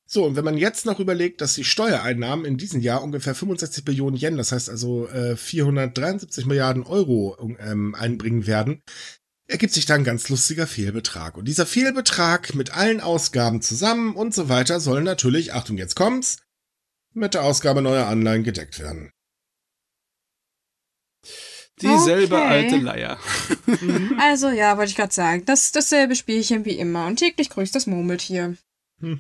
So, und wenn man jetzt noch überlegt, dass die Steuereinnahmen in diesem Jahr ungefähr 65 Billionen Yen, das heißt also äh, 473 Milliarden Euro ähm, einbringen werden, ergibt sich da ein ganz lustiger Fehlbetrag. Und dieser Fehlbetrag mit allen Ausgaben zusammen und so weiter soll natürlich, Achtung, jetzt kommt's, mit der Ausgabe neuer Anleihen gedeckt werden. Dieselbe Okay. alte Leier. Also ja, wollte ich gerade sagen, das ist dasselbe Spielchen wie immer und täglich grüßt das Murmeltier.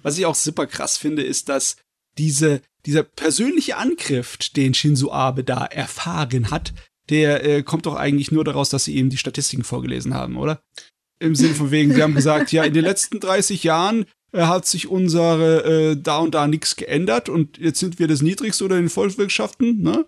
Was ich auch super krass finde, ist, dass diese, dieser persönliche Angriff, den Shinzo Abe da erfahren hat, der äh, kommt doch eigentlich nur daraus, dass sie eben die Statistiken vorgelesen haben, oder? Im Sinne von wegen, sie haben gesagt, ja, in den letzten 30 Jahren äh, hat sich unsere äh, da und da nichts geändert und jetzt sind wir das niedrigste unter den Volkswirtschaften, ne?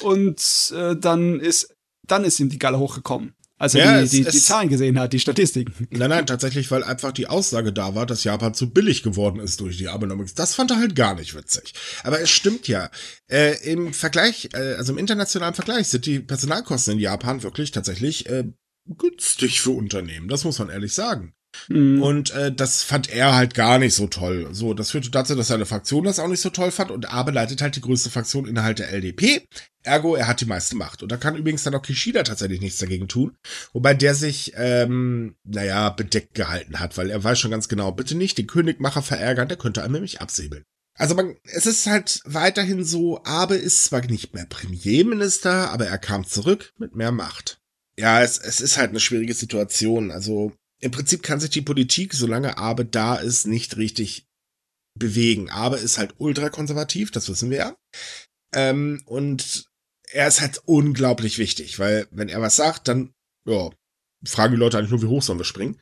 Und äh, dann ist dann ist ihm die Galle hochgekommen, als er Ja, die, die, die Zahlen gesehen hat, die Statistiken. Nein, nein, tatsächlich, weil einfach die Aussage da war, dass Japan zu billig geworden ist durch die Abenomics. Das fand er halt gar nicht witzig. Aber es stimmt ja. Äh, Im Vergleich, äh, also im internationalen Vergleich sind die Personalkosten in Japan wirklich tatsächlich äh, günstig für Unternehmen. Das muss man ehrlich sagen. Mhm. Und äh, das fand er halt gar nicht so toll. So, das führte dazu, dass seine Fraktion das auch nicht so toll fand und Abe leitet halt die größte Fraktion innerhalb der LDP. Ergo, er hat die meiste Macht. Und da kann übrigens dann auch Kishida tatsächlich nichts dagegen tun. Wobei der sich, ähm, naja, bedeckt gehalten hat, weil er weiß schon ganz genau, bitte nicht den Königmacher verärgern, der könnte einem nämlich absäbeln. Also man, es ist halt weiterhin so, Abe ist zwar nicht mehr Premierminister, aber er kam zurück mit mehr Macht. Ja, es, es ist halt eine schwierige Situation. Also im Prinzip kann sich die Politik, solange Abe da ist, nicht richtig bewegen. Abe ist halt ultrakonservativ, das wissen wir ja. Ähm, und er ist halt unglaublich wichtig, weil wenn er was sagt, dann ja, fragen die Leute eigentlich nur, wie hoch sollen wir springen.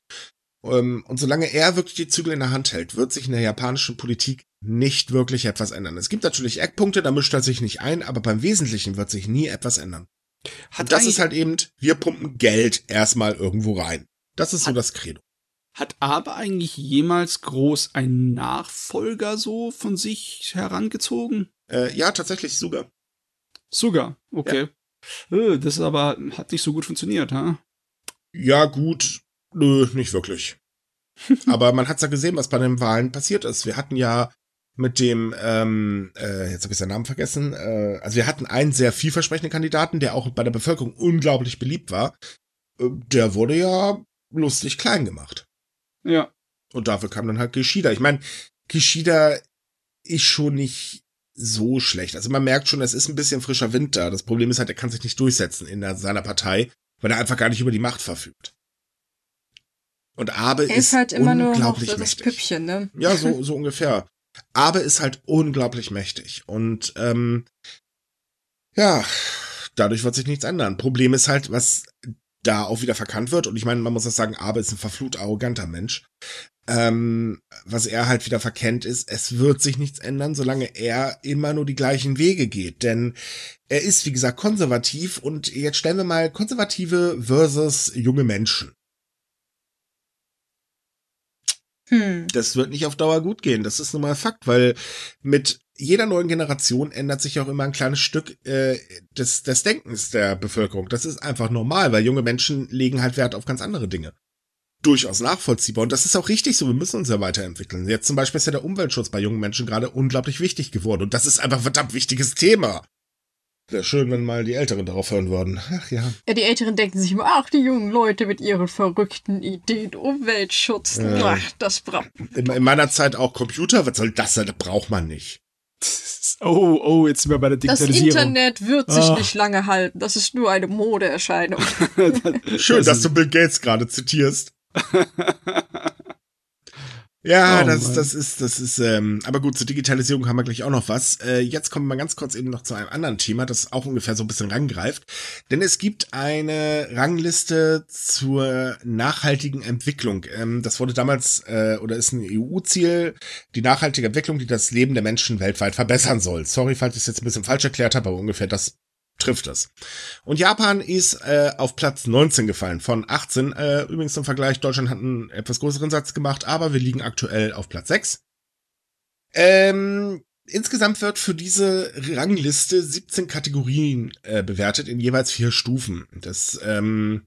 Ähm, und solange er wirklich die Zügel in der Hand hält, wird sich in der japanischen Politik nicht wirklich etwas ändern. Es gibt natürlich Eckpunkte, da mischt er sich nicht ein, aber beim Wesentlichen wird sich nie etwas ändern. Und das ist halt eben, wir pumpen Geld erstmal irgendwo rein. Das ist so das Credo. Hat Abe eigentlich jemals groß einen Nachfolger so von sich herangezogen? Äh, ja, tatsächlich sogar. Sogar, okay. Äh, Das aber hat nicht so gut funktioniert, ha? Ja, gut. Nö, nicht wirklich. Aber man hat's ja gesehen, was bei den Wahlen passiert ist. Wir hatten ja mit dem, ähm, äh, jetzt habe ich seinen Namen vergessen, äh, also wir hatten einen sehr vielversprechenden Kandidaten, der auch bei der Bevölkerung unglaublich beliebt war. Äh, der wurde ja lustig klein gemacht. Ja. Und dafür kam dann halt Kishida. Ich meine, Kishida ist schon nicht so schlecht. Also man merkt schon, es ist ein bisschen frischer Wind da. Das Problem ist halt, er kann sich nicht durchsetzen in der, seiner Partei, weil er einfach gar nicht über die Macht verfügt. Und Abe Er ist, ist halt immer nur noch unglaublich so das mächtig. Püppchen, ne? Ja, so, so ungefähr. Abe ist halt unglaublich mächtig. Und ähm, ja, dadurch wird sich nichts ändern. Problem ist halt, was da auch wieder verkannt wird. Und ich meine, man muss auch sagen, Abe ist ein verflucht arroganter Mensch. Ähm, was er halt wieder verkennt ist, es wird sich nichts ändern, solange er immer nur die gleichen Wege geht. Denn er ist, wie gesagt, konservativ. Und jetzt stellen wir mal Konservative versus junge Menschen. Hm. das wird nicht auf Dauer gut gehen. Das ist nun mal Fakt, weil mit jeder neuen Generation ändert sich auch immer ein kleines Stück äh, des, des Denkens der Bevölkerung. Das ist einfach normal, weil junge Menschen legen halt Wert auf ganz andere Dinge. Durchaus nachvollziehbar. Und das ist auch richtig so. Wir müssen uns ja weiterentwickeln. Jetzt zum Beispiel ist ja der Umweltschutz bei jungen Menschen gerade unglaublich wichtig geworden. Und das ist einfach ein verdammt wichtiges Thema. Wäre schön, wenn mal die Älteren darauf hören würden. Ach ja. Ja, die Älteren denken sich immer, ach, die jungen Leute mit ihren verrückten Ideen, Umweltschutz, Ja. ach, das braucht. In, in meiner Zeit auch Computer. Was soll das sein? Das braucht man nicht. Oh, oh, jetzt sind wir bei der Das Digitalisierung. Internet wird sich Ah. nicht lange halten. Das ist nur eine Modeerscheinung. Schön, Das dass du Bill Gates gerade zitierst. Ja, Oh das, Mann. das ist, das ist, ähm, aber gut, zur Digitalisierung haben wir gleich auch noch was. Äh, jetzt kommen wir ganz kurz eben noch zu einem anderen Thema, das auch ungefähr so ein bisschen rangreift. Denn es gibt eine Rangliste zur nachhaltigen Entwicklung. Ähm, das wurde damals, äh, oder ist ein EU-Ziel, die nachhaltige Entwicklung, die das Leben der Menschen weltweit verbessern soll. Sorry, falls ich es jetzt ein bisschen falsch erklärt habe, aber ungefähr das trifft es. Und Japan ist äh, auf Platz 19 gefallen von 18. Äh, übrigens zum Vergleich, Deutschland hat einen etwas größeren Satz gemacht, aber wir liegen aktuell auf Platz 6. Ähm, insgesamt wird für diese Rangliste 17 Kategorien äh, bewertet in jeweils vier Stufen. Das ähm,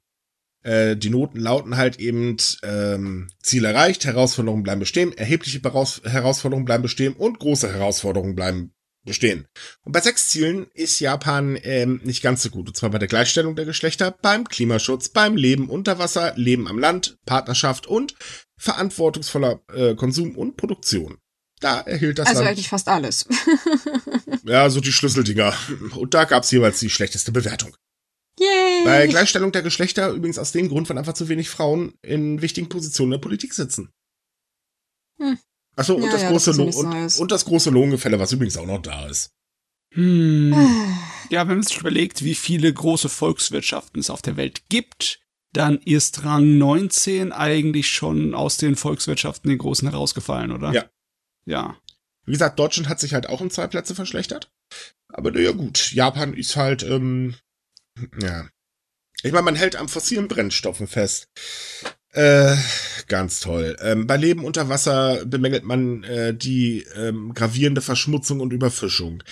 Äh, die Noten lauten halt eben ähm, Ziel erreicht, Herausforderungen bleiben bestehen, erhebliche Heraus Herausforderungen bleiben bestehen und große Herausforderungen bleiben bestehen. Und bei sechs Zielen ist Japan ähm, nicht ganz so gut. Und zwar bei der Gleichstellung der Geschlechter, beim Klimaschutz, beim Leben unter Wasser, Leben am Land, Partnerschaft und verantwortungsvoller äh, Konsum und Produktion. Da erhielt das Also Land, eigentlich fast alles. ja, so die Schlüsseldinger. Und da gab's jeweils die schlechteste Bewertung. Yay! Bei Gleichstellung der Geschlechter übrigens aus dem Grund, weil einfach zu wenig Frauen in wichtigen Positionen der Politik sitzen. Hm. Achso, und, Ja, das ja, große das und, und das große Lohngefälle, was übrigens auch noch da ist. Hm. Ah. Ja, wenn man sich überlegt, wie viele große Volkswirtschaften es auf der Welt gibt, dann ist Rang 19 eigentlich schon aus den Volkswirtschaften den großen herausgefallen, oder? Ja. Ja. Wie gesagt, Deutschland hat sich halt auch um zwei Plätze verschlechtert. Aber naja, gut. Japan ist halt, ähm, ja. Ich meine, man hält am fossilen Brennstoffen fest. Äh, ganz toll. Ähm, bei Leben unter Wasser bemängelt man äh, die ähm, gravierende Verschmutzung und Überfischung.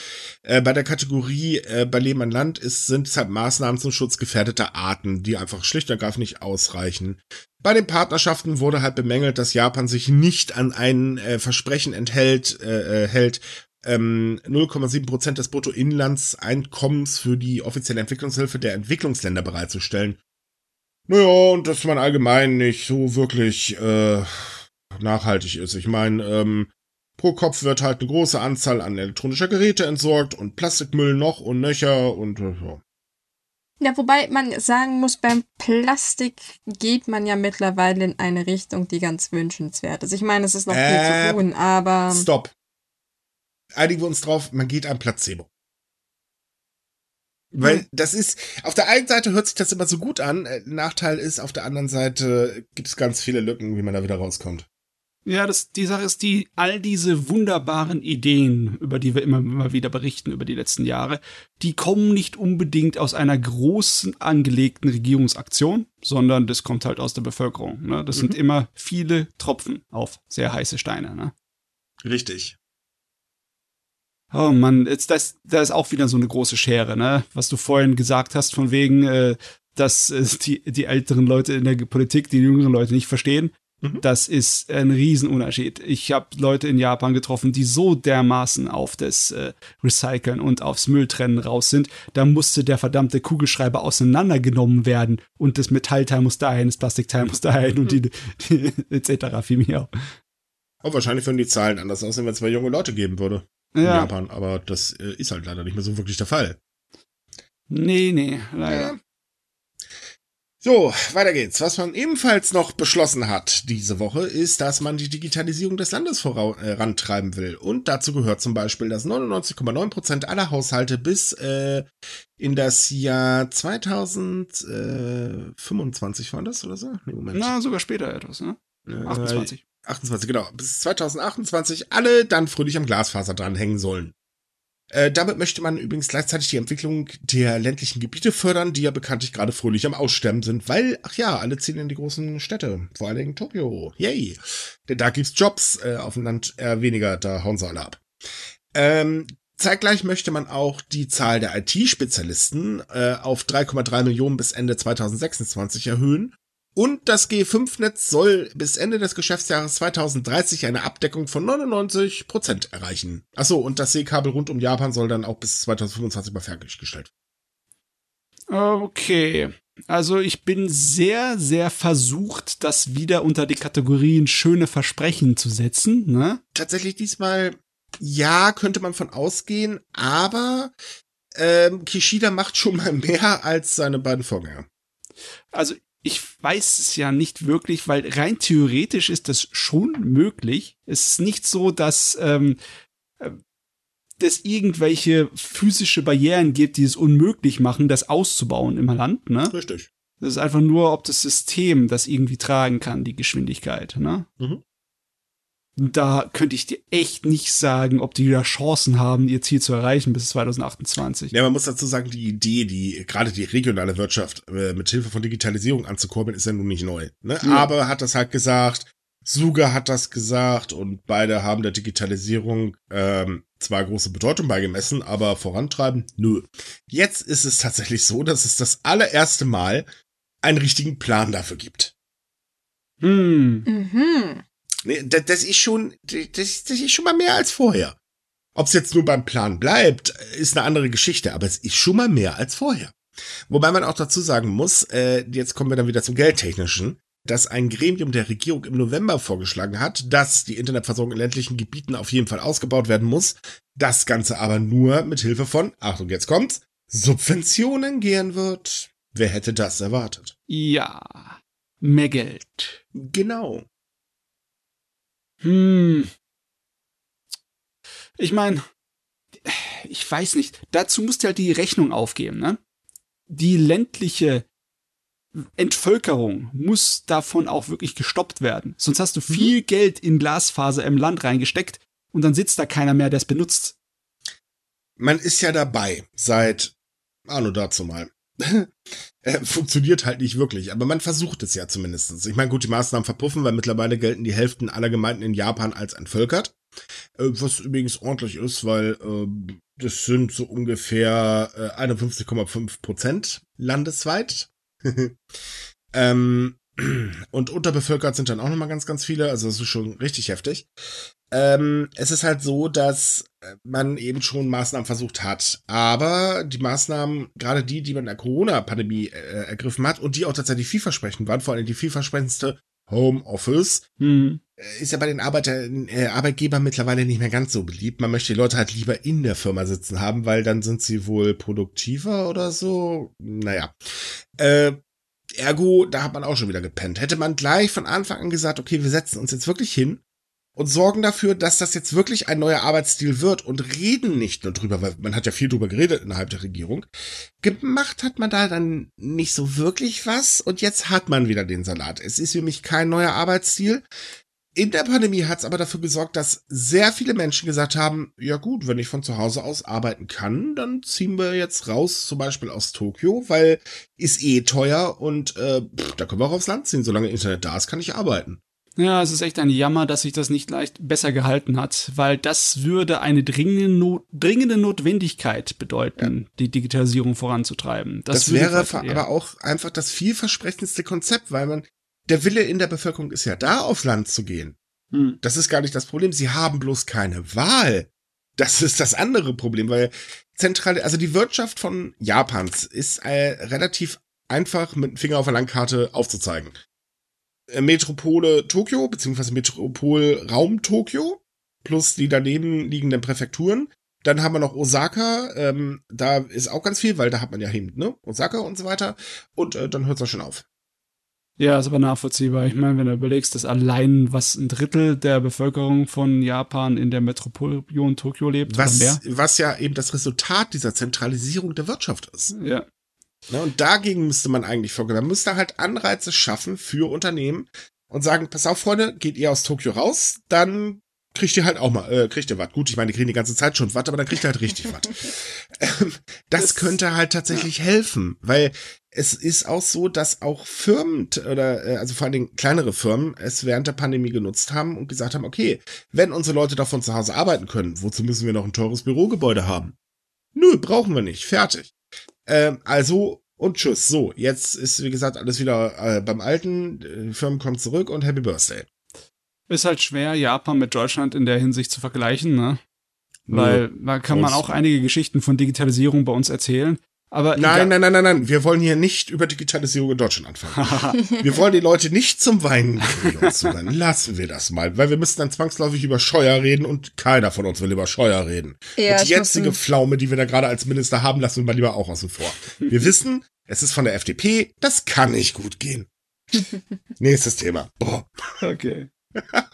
Äh, bei der Kategorie äh, bei Leben an Land ist, sind es halt Maßnahmen zum Schutz gefährdeter Arten, die einfach schlicht und ergreifend nicht ausreichen. Bei den Partnerschaften wurde halt bemängelt, dass Japan sich nicht an ein äh, Versprechen enthält, äh, hält, ähm, 0,7 Prozent des Bruttoinlandseinkommens für die offizielle Entwicklungshilfe der Entwicklungsländer bereitzustellen. Naja, und dass man allgemein nicht so wirklich äh, nachhaltig ist. Ich meine, ähm, pro Kopf wird halt eine große Anzahl an elektronischer Geräte entsorgt und Plastikmüll noch und nöcher und äh, ja. Ja, wobei man sagen muss, beim Plastik geht man ja mittlerweile in eine Richtung, die ganz wünschenswert ist. Ich meine, es ist noch viel Äh, zu tun, aber Stopp. Einigen wir uns drauf, man geht am Placebo. Weil das ist, auf der einen Seite hört sich das immer so gut an, äh, Nachteil ist, auf der anderen Seite gibt es ganz viele Lücken, wie man da wieder rauskommt. Ja, das, die Sache ist die, all diese wunderbaren Ideen, über die wir immer, immer wieder berichten über die letzten Jahre, die kommen nicht unbedingt aus einer großen angelegten Regierungsaktion, sondern das kommt halt aus der Bevölkerung. Ne? Das sind Mhm. immer viele Tropfen auf sehr heiße Steine. Ne? Richtig. Oh Mann, jetzt, das, da ist auch wieder so eine große Schere, ne? Was du vorhin gesagt hast, von wegen, äh, dass äh, die, die älteren Leute in der Politik die jüngeren Leute nicht verstehen. Mhm. Das ist ein Riesenunterschied. Ich habe Leute in Japan getroffen, die so dermaßen auf das äh, Recyceln und aufs Mülltrennen raus sind. Da musste der verdammte Kugelschreiber auseinandergenommen werden und das Metallteil muss dahin, das Plastikteil muss dahin und die, die etc. viel mehr. Und wahrscheinlich würden die Zahlen anders aussehen, wenn es zwei junge Leute geben würde in Ja, Japan. Aber das äh, ist halt leider nicht mehr so wirklich der Fall. nee, nee, leider. Ja. So, weiter geht's. Was man ebenfalls noch beschlossen hat diese Woche, ist, dass man die Digitalisierung des Landes vorantreiben will. Und dazu gehört zum Beispiel, dass 99,9 Prozent aller Haushalte bis äh, in das Jahr 2025 waren das oder so? Nee, Moment. Na, sogar später etwas, ne? Äh, 28. 28, genau. Bis 2028 alle dann fröhlich am Glasfaser dranhängen sollen. Äh, damit möchte man übrigens gleichzeitig die Entwicklung der ländlichen Gebiete fördern, die ja bekanntlich gerade fröhlich am Aussterben sind, weil, ach ja, alle ziehen in die großen Städte, vor allen Dingen Tokio. Yay! Denn da gibt's Jobs, äh, auf dem Land eher weniger, da hauen sie alle ab. Ähm, zeitgleich möchte man auch die Zahl der IT-Spezialisten äh, auf 3,3 Millionen bis Ende 2026 erhöhen. Und das G5-Netz soll bis Ende des Geschäftsjahres 2030 eine Abdeckung von 99 Prozent erreichen. Achso, und das Seekabel rund um Japan soll dann auch bis 2025 mal fertiggestellt. Okay. Also ich bin sehr, sehr versucht, das wieder unter die Kategorien schöne Versprechen zu setzen. Ne? Tatsächlich diesmal, ja, könnte man von ausgehen, aber ähm, Kishida macht schon mal mehr als seine beiden Vorgänger. Also ich weiß es ja nicht wirklich, weil rein theoretisch ist das schon möglich. Es ist nicht so, dass ähm, äh, es irgendwelche physische Barrieren gibt, die es unmöglich machen, das auszubauen im Land. Ne? Richtig. Das ist einfach nur, ob das System das irgendwie tragen kann, die Geschwindigkeit. Ne? Mhm. Da könnte ich dir echt nicht sagen, ob die da Chancen haben, ihr Ziel zu erreichen bis 2028. Ja, man muss dazu sagen, die Idee, die gerade die regionale Wirtschaft äh, mit Hilfe von Digitalisierung anzukurbeln, ist ja nun nicht neu. Ne? Ja. Aber hat das halt gesagt, Suga hat das gesagt und beide haben der Digitalisierung ähm, zwar große Bedeutung beigemessen, aber vorantreiben, nö. Jetzt ist es tatsächlich so, dass es das allererste Mal einen richtigen Plan dafür gibt. Hm. Mhm. Nee, das, das ist schon, das, das ist schon mal mehr als vorher. Ob es jetzt nur beim Plan bleibt, ist eine andere Geschichte, aber es ist schon mal mehr als vorher. Wobei man auch dazu sagen muss, äh, jetzt kommen wir dann wieder zum Geldtechnischen, dass ein Gremium der Regierung im November vorgeschlagen hat, dass die Internetversorgung in ländlichen Gebieten auf jeden Fall ausgebaut werden muss. Das Ganze aber nur mit Hilfe von, Achtung, jetzt kommt's, Subventionen gehen wird. Wer hätte das erwartet? Ja. Mehr Geld. Genau. Hm. Ich meine, ich weiß nicht. Dazu musst du halt die Rechnung aufgeben, ne? Die ländliche Entvölkerung muss davon auch wirklich gestoppt werden. Sonst hast du viel Geld in Glasfaser im Land reingesteckt und dann sitzt da keiner mehr, der es benutzt. Man ist ja dabei seit, ah, nur dazu mal. Äh, Funktioniert halt nicht wirklich, aber man versucht es ja zumindestens. Ich meine, gut, die Maßnahmen verpuffen, weil mittlerweile gelten die Hälften aller Gemeinden in Japan als entvölkert. Äh, was übrigens ordentlich ist, weil äh, das sind so ungefähr äh, 51,5 Prozent landesweit. ähm, und unterbevölkert sind dann auch nochmal ganz, ganz viele. Also das ist schon richtig heftig. Ähm, es ist halt so, dass äh, man eben schon Maßnahmen versucht hat. Aber die Maßnahmen, gerade die, die man in der Corona-Pandemie äh, ergriffen hat und die auch tatsächlich vielversprechend waren, vor allem die vielversprechendste Homeoffice, Hm. äh, ist ja bei den Arbeiter, äh, Arbeitgebern mittlerweile nicht mehr ganz so beliebt. Man möchte die Leute halt lieber in der Firma sitzen haben, weil dann sind sie wohl produktiver oder so. Naja. Äh, ergo, da hat man auch schon wieder gepennt. Hätte man gleich von Anfang an gesagt, okay, wir setzen uns jetzt wirklich hin und sorgen dafür, dass das jetzt wirklich ein neuer Arbeitsstil wird und reden nicht nur drüber, weil man hat ja viel drüber geredet innerhalb der Regierung. Gemacht hat man da dann nicht so wirklich was und jetzt hat man wieder den Salat. Es ist für mich kein neuer Arbeitsstil. In der Pandemie hat es aber dafür gesorgt, dass sehr viele Menschen gesagt haben, ja gut, wenn ich von zu Hause aus arbeiten kann, dann ziehen wir jetzt raus, zum Beispiel aus Tokio, weil ist eh teuer und äh, pff, da können wir auch aufs Land ziehen. Solange Internet da ist, kann ich arbeiten. Ja, es ist echt ein Jammer, dass sich das nicht leicht besser gehalten hat, weil das würde eine dringende, Not, dringende Notwendigkeit bedeuten, die Digitalisierung voranzutreiben. Das, würde wäre aber auch einfach das vielversprechendste Konzept, weil man, der Wille in der Bevölkerung ist ja da, aufs Land zu gehen. Hm. Das ist gar nicht das Problem. Sie haben bloß keine Wahl. Das ist das andere Problem, weil zentrale, also die Wirtschaft von Japans ist äh, relativ einfach mit dem Finger auf der Landkarte aufzuzeigen. Äh, Metropole Tokio, beziehungsweise Metropolraum Tokio, plus die daneben liegenden Präfekturen. Dann haben wir noch Osaka, ähm, da ist auch ganz viel, weil da hat man ja eben, ne? Osaka und so weiter. Und äh, dann hört es auch schon auf. Ja, ist aber nachvollziehbar. Ich meine, wenn du überlegst, dass allein was ein Drittel der Bevölkerung von Japan in der Metropolregion Tokio lebt oder Was, mehr. was ja eben das Resultat dieser Zentralisierung der Wirtschaft ist. Ja. Ne, und dagegen müsste man eigentlich vorgehen. Man müsste halt Anreize schaffen für Unternehmen und sagen, pass auf, Freunde, geht ihr aus Tokio raus, dann kriegt ihr halt auch mal, äh, kriegt ihr was. Gut, ich meine, die kriegen die ganze Zeit schon was, aber dann kriegt ihr halt richtig was. Ähm, das, Das- könnte halt tatsächlich helfen, weil es ist auch so, dass auch Firmen oder äh, also vor allen Dingen kleinere Firmen es während der Pandemie genutzt haben und gesagt haben, okay, wenn unsere Leute davon zu Hause arbeiten können, wozu müssen wir noch ein teures Bürogebäude haben? Nö, brauchen wir nicht. Fertig. Ähm, also und tschüss. So, jetzt ist wie gesagt alles wieder äh, beim Alten. Die Firmen kommen zurück und Happy Birthday. Ist halt schwer, Japan mit Deutschland in der Hinsicht zu vergleichen, ne? Weil da kann man auch einige Geschichten von Digitalisierung bei uns erzählen. Aber Nein, nein, nein, nein, nein. Wir wollen hier nicht über Digitalisierung in Deutschland anfangen. Wir wollen die Leute nicht zum Weinen bringen lassen wir das mal, weil wir müssen dann zwangsläufig über Scheuer reden und keiner von uns will über Scheuer reden. Ja, die jetzige Pflaume, die wir da gerade als Minister haben, lassen wir mal lieber auch außen vor. Wir wissen, es ist von der FDP, das kann nicht gut gehen. Nächstes Thema. Boah. okay.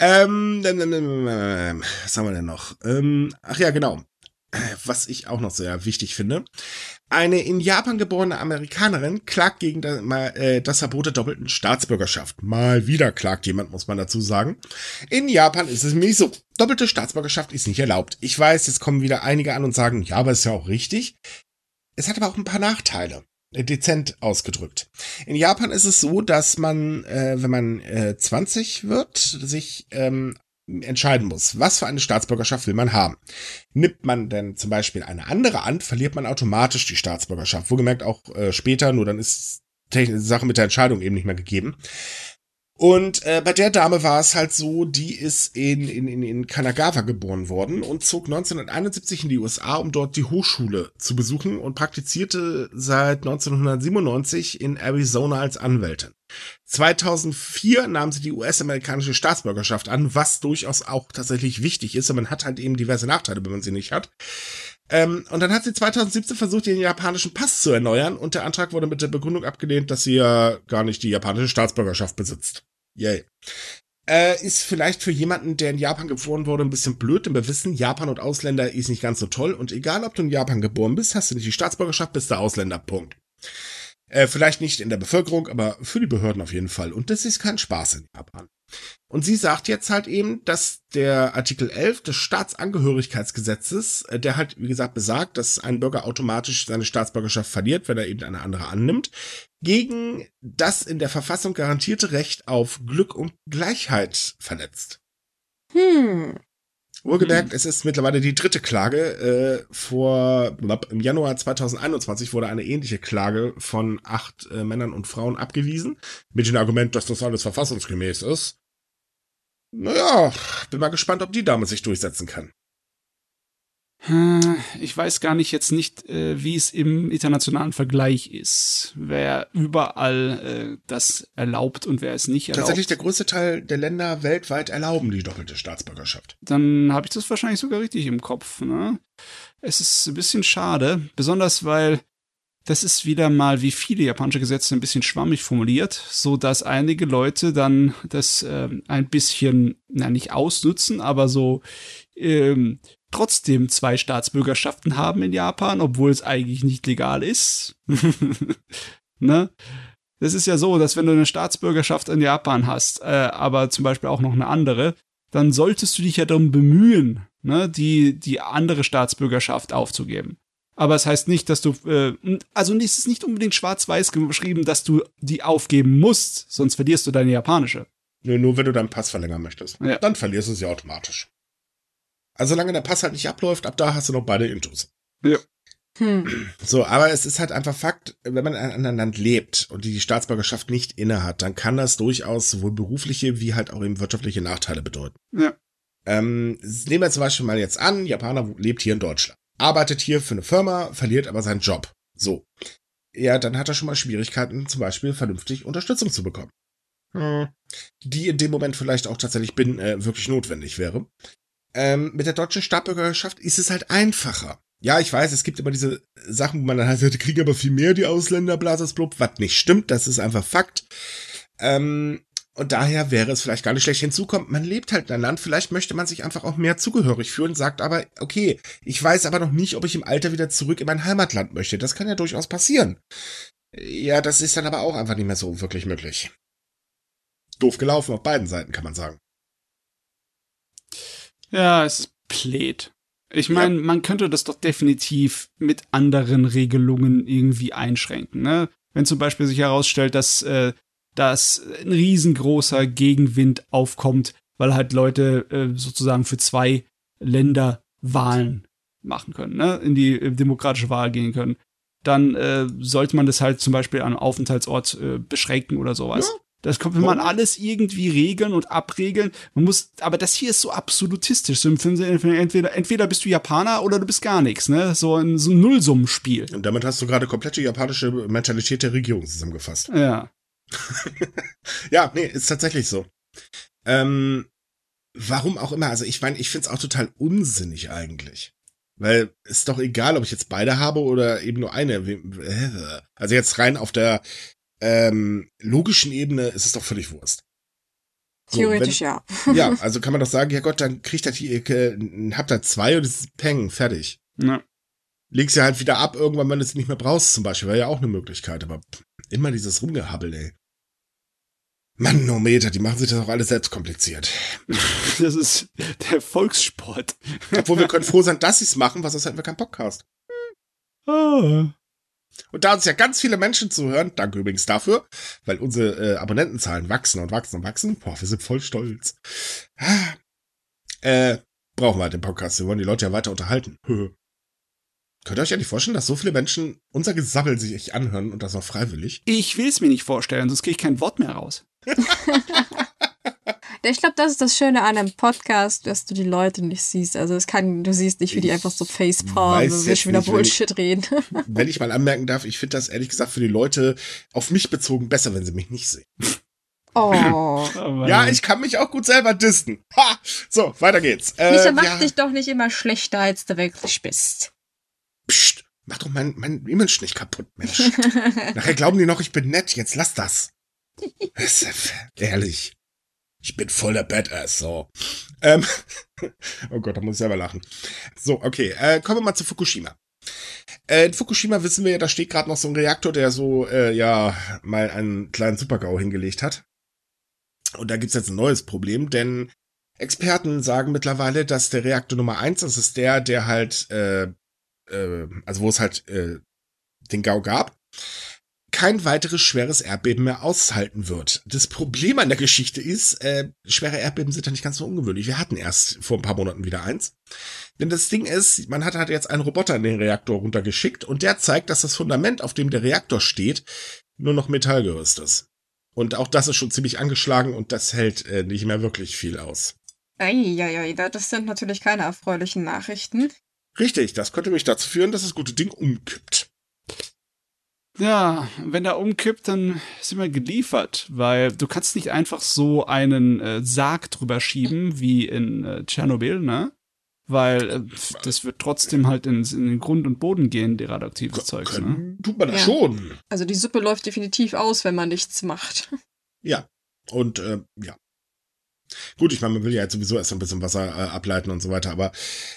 Ähm, was haben wir denn noch? Ähm, ach ja, genau. Was ich auch noch sehr wichtig finde. Eine in Japan geborene Amerikanerin klagt gegen das, äh, das Verbot der doppelten Staatsbürgerschaft. Mal wieder klagt jemand, muss man dazu sagen. In Japan ist es nämlich so. Doppelte Staatsbürgerschaft ist nicht erlaubt. Ich weiß, jetzt kommen wieder einige an und sagen, ja, aber ist ja auch richtig. Es hat aber auch ein paar Nachteile. Äh, Dezent ausgedrückt. In Japan ist es so, dass man, äh, wenn man äh, 20 wird, sich ähm, entscheiden muss, was für eine Staatsbürgerschaft will man haben. Nimmt man denn zum Beispiel eine andere an, verliert man automatisch die Staatsbürgerschaft. Wohlgemerkt auch äh, später, nur dann ist die Sache mit der Entscheidung eben nicht mehr gegeben. Und äh, bei der Dame war es halt so, die ist in, in, in, in Kanagawa geboren worden und zog 1971 in die USA, um dort die Hochschule zu besuchen und praktizierte seit 1997 in Arizona als Anwältin. 2004 nahm sie die US-amerikanische Staatsbürgerschaft an, was durchaus auch tatsächlich wichtig ist, aber man hat halt eben diverse Nachteile, wenn man sie nicht hat. Ähm, und dann hat sie 2017 versucht, den japanischen Pass zu erneuern und der Antrag wurde mit der Begründung abgelehnt, dass sie ja gar nicht die japanische Staatsbürgerschaft besitzt. Yay. Äh, ist vielleicht für jemanden, der in Japan geboren wurde, ein bisschen blöd, denn wir wissen, Japan und Ausländer ist nicht ganz so toll und egal, ob du in Japan geboren bist, hast du nicht die Staatsbürgerschaft, bist du Ausländer, Punkt. Äh, vielleicht nicht in der Bevölkerung, aber für die Behörden auf jeden Fall. Und das ist kein Spaß in Japan. Und sie sagt jetzt halt eben, dass der Artikel 11 des Staatsangehörigkeitsgesetzes, äh, der halt, wie gesagt, besagt, dass ein Bürger automatisch seine Staatsbürgerschaft verliert, wenn er eben eine andere annimmt, gegen das in der Verfassung garantierte Recht auf Glück und Gleichheit verletzt. Hm. Wohlgemerkt, es ist mittlerweile die dritte Klage. Äh, vor im Januar 2021 wurde eine ähnliche Klage von acht äh, Männern und Frauen abgewiesen, mit dem Argument, dass das alles verfassungsgemäß ist. Naja, bin mal gespannt, ob die Dame sich durchsetzen kann. Hm, ich weiß gar nicht jetzt nicht, äh, wie es im internationalen Vergleich ist. Wer überall äh, das erlaubt und wer es nicht erlaubt. Tatsächlich der größte Teil der Länder weltweit erlauben die doppelte Staatsbürgerschaft. Dann habe ich das wahrscheinlich sogar richtig im Kopf. Ne? Es ist ein bisschen schade, besonders weil das ist wieder mal wie viele japanische Gesetze ein bisschen schwammig formuliert, so dass einige Leute dann das äh, ein bisschen, na nicht ausnutzen, aber so ähm, trotzdem zwei Staatsbürgerschaften haben in Japan, obwohl es eigentlich nicht legal ist. ne? Das ist ja so, dass wenn du eine Staatsbürgerschaft in Japan hast, äh, aber zum Beispiel auch noch eine andere, dann solltest du dich ja darum bemühen, ne, die, die andere Staatsbürgerschaft aufzugeben. Aber es heißt nicht, dass du, äh, also es ist nicht unbedingt schwarz-weiß geschrieben, dass du die aufgeben musst, sonst verlierst du deine japanische. Nur, nur wenn du deinen Pass verlängern möchtest. Ja. Dann verlierst du sie automatisch. Also solange der Pass halt nicht abläuft, ab da hast du noch beide Intus. Ja. Hm. So, aber es ist halt einfach Fakt, wenn man in einem anderen Land lebt und die Staatsbürgerschaft nicht innehat, dann kann das durchaus sowohl berufliche wie halt auch eben wirtschaftliche Nachteile bedeuten. Ja. Ähm, nehmen wir zum Beispiel mal jetzt an, Japaner lebt hier in Deutschland, arbeitet hier für eine Firma, verliert aber seinen Job. So. Ja, dann hat er schon mal Schwierigkeiten, zum Beispiel vernünftig Unterstützung zu bekommen. Hm. Die in dem Moment vielleicht auch tatsächlich bin, äh, wirklich notwendig wäre. Ähm, mit der deutschen Staatsbürgerschaft ist es halt einfacher. Ja, ich weiß, es gibt immer diese Sachen, wo man dann halt sagt, die kriegen aber viel mehr die Ausländer, blasesblub, was nicht stimmt, das ist einfach Fakt. Ähm, und daher wäre es vielleicht gar nicht schlecht hinzukommt. Man lebt halt in einem Land, vielleicht möchte man sich einfach auch mehr zugehörig fühlen, sagt aber, okay, ich weiß aber noch nicht, ob ich im Alter wieder zurück in mein Heimatland möchte. Das kann ja durchaus passieren. Ja, das ist dann aber auch einfach nicht mehr so wirklich möglich. Doof gelaufen auf beiden Seiten, kann man sagen. Ja, es Plet. Ich meine, ja. man könnte das doch definitiv mit anderen Regelungen irgendwie einschränken. Ne? Wenn zum Beispiel sich herausstellt, dass, äh, dass ein riesengroßer Gegenwind aufkommt, weil halt Leute äh, sozusagen für zwei Länder Wahlen machen können, ne? in die äh, demokratische Wahl gehen können, dann äh, sollte man das halt zum Beispiel an Aufenthaltsort äh, beschränken oder sowas. Ja. Das kann man alles irgendwie regeln und abregeln. Man muss, aber das hier ist so absolutistisch. So entweder, entweder bist du Japaner oder du bist gar nichts, ne? So ein, so ein Nullsummenspiel. Und damit hast du gerade komplette japanische Mentalität der Regierung zusammengefasst. Ja. ja, nee, ist tatsächlich so. Ähm, warum auch immer. Also ich meine, ich find's auch total unsinnig eigentlich. Weil ist doch egal, ob ich jetzt beide habe oder eben nur eine. Also jetzt rein auf der ähm, logischen Ebene ist es doch völlig Wurst. So, Theoretisch wenn, ja. ja, also kann man doch sagen, ja Gott, dann kriegt er die, äh, habt ihr zwei und es ist Peng, fertig. Ja. Legst ja halt wieder ab, irgendwann, wenn du es nicht mehr brauchst, zum Beispiel, wäre ja auch eine Möglichkeit, aber immer dieses Rumgehabbel, ey. Manometer, die machen sich das auch alles selbst kompliziert. Das ist der Volkssport. Obwohl wir können froh sein, dass sie es machen, was sonst hätten wir keinen Podcast. Oh. Und da uns ja ganz viele Menschen zuhören, danke übrigens dafür, weil unsere äh, Abonnentenzahlen wachsen und wachsen und wachsen. Boah, wir sind voll stolz. Äh, brauchen wir halt den Podcast. Wir wollen die Leute ja weiter unterhalten. Könnt ihr euch ja nicht vorstellen, dass so viele Menschen unser Gesabbel sich anhören und das auch freiwillig? Ich will es mir nicht vorstellen, sonst kriege ich kein Wort mehr raus. Ich glaube, das ist das Schöne an einem Podcast, dass du die Leute nicht siehst. Also es kann, du siehst nicht, wie die Ich einfach so facepalmen weiß und wir schon wieder nicht, wenn ich- Bullshit reden. Wenn ich mal anmerken darf, ich finde das ehrlich gesagt für die Leute auf mich bezogen besser, wenn sie mich nicht sehen. Oh. Ja, ich kann mich auch gut selber dissen. Ha! So, weiter geht's. Äh, Micha, mach ja, dich doch nicht immer schlechter, als du wirklich bist. Psst, mach doch mein, mein Image nicht kaputt, Mensch. Nachher glauben die noch, ich bin nett. Jetzt lass das. das ist, ehrlich. Ich bin voll der Badass, so. Ähm, oh Gott, da muss ich selber lachen. So, okay, äh, kommen wir mal zu Fukushima. Äh, in Fukushima wissen wir ja, da steht gerade noch so ein Reaktor, der so, äh, ja, mal einen kleinen Supergau hingelegt hat. Und da gibt's jetzt ein neues Problem, denn Experten sagen mittlerweile, dass der Reaktor Nummer eins, das ist der, der halt, äh, äh, also wo es halt äh, den Gau gab, kein weiteres schweres Erdbeben mehr aushalten wird. Das Problem an der Geschichte ist, äh, schwere Erdbeben sind ja nicht ganz so ungewöhnlich. Wir hatten erst vor ein paar Monaten wieder eins. Denn das Ding ist, man hat halt jetzt einen Roboter in den Reaktor runtergeschickt und der zeigt, dass das Fundament, auf dem der Reaktor steht, nur noch Metallgerüst ist. Und auch das ist schon ziemlich angeschlagen und das hält äh, nicht mehr wirklich viel aus. Eieiei, das sind natürlich keine erfreulichen Nachrichten. Richtig, das könnte mich dazu führen, dass das gute Ding umkippt. Ja, wenn er umkippt, dann sind wir geliefert, weil du kannst nicht einfach so einen äh, Sarg drüber schieben, wie in äh, Tschernobyl, ne? Weil äh, das wird trotzdem halt in, in den Grund und Boden gehen, die radioaktives Zeugs, ne? Tut man das Ja. schon. Also die Suppe läuft definitiv aus, wenn man nichts macht. Ja. Und äh, ja. Gut, ich meine, man will ja jetzt sowieso erst ein bisschen Wasser äh, ableiten und so weiter, aber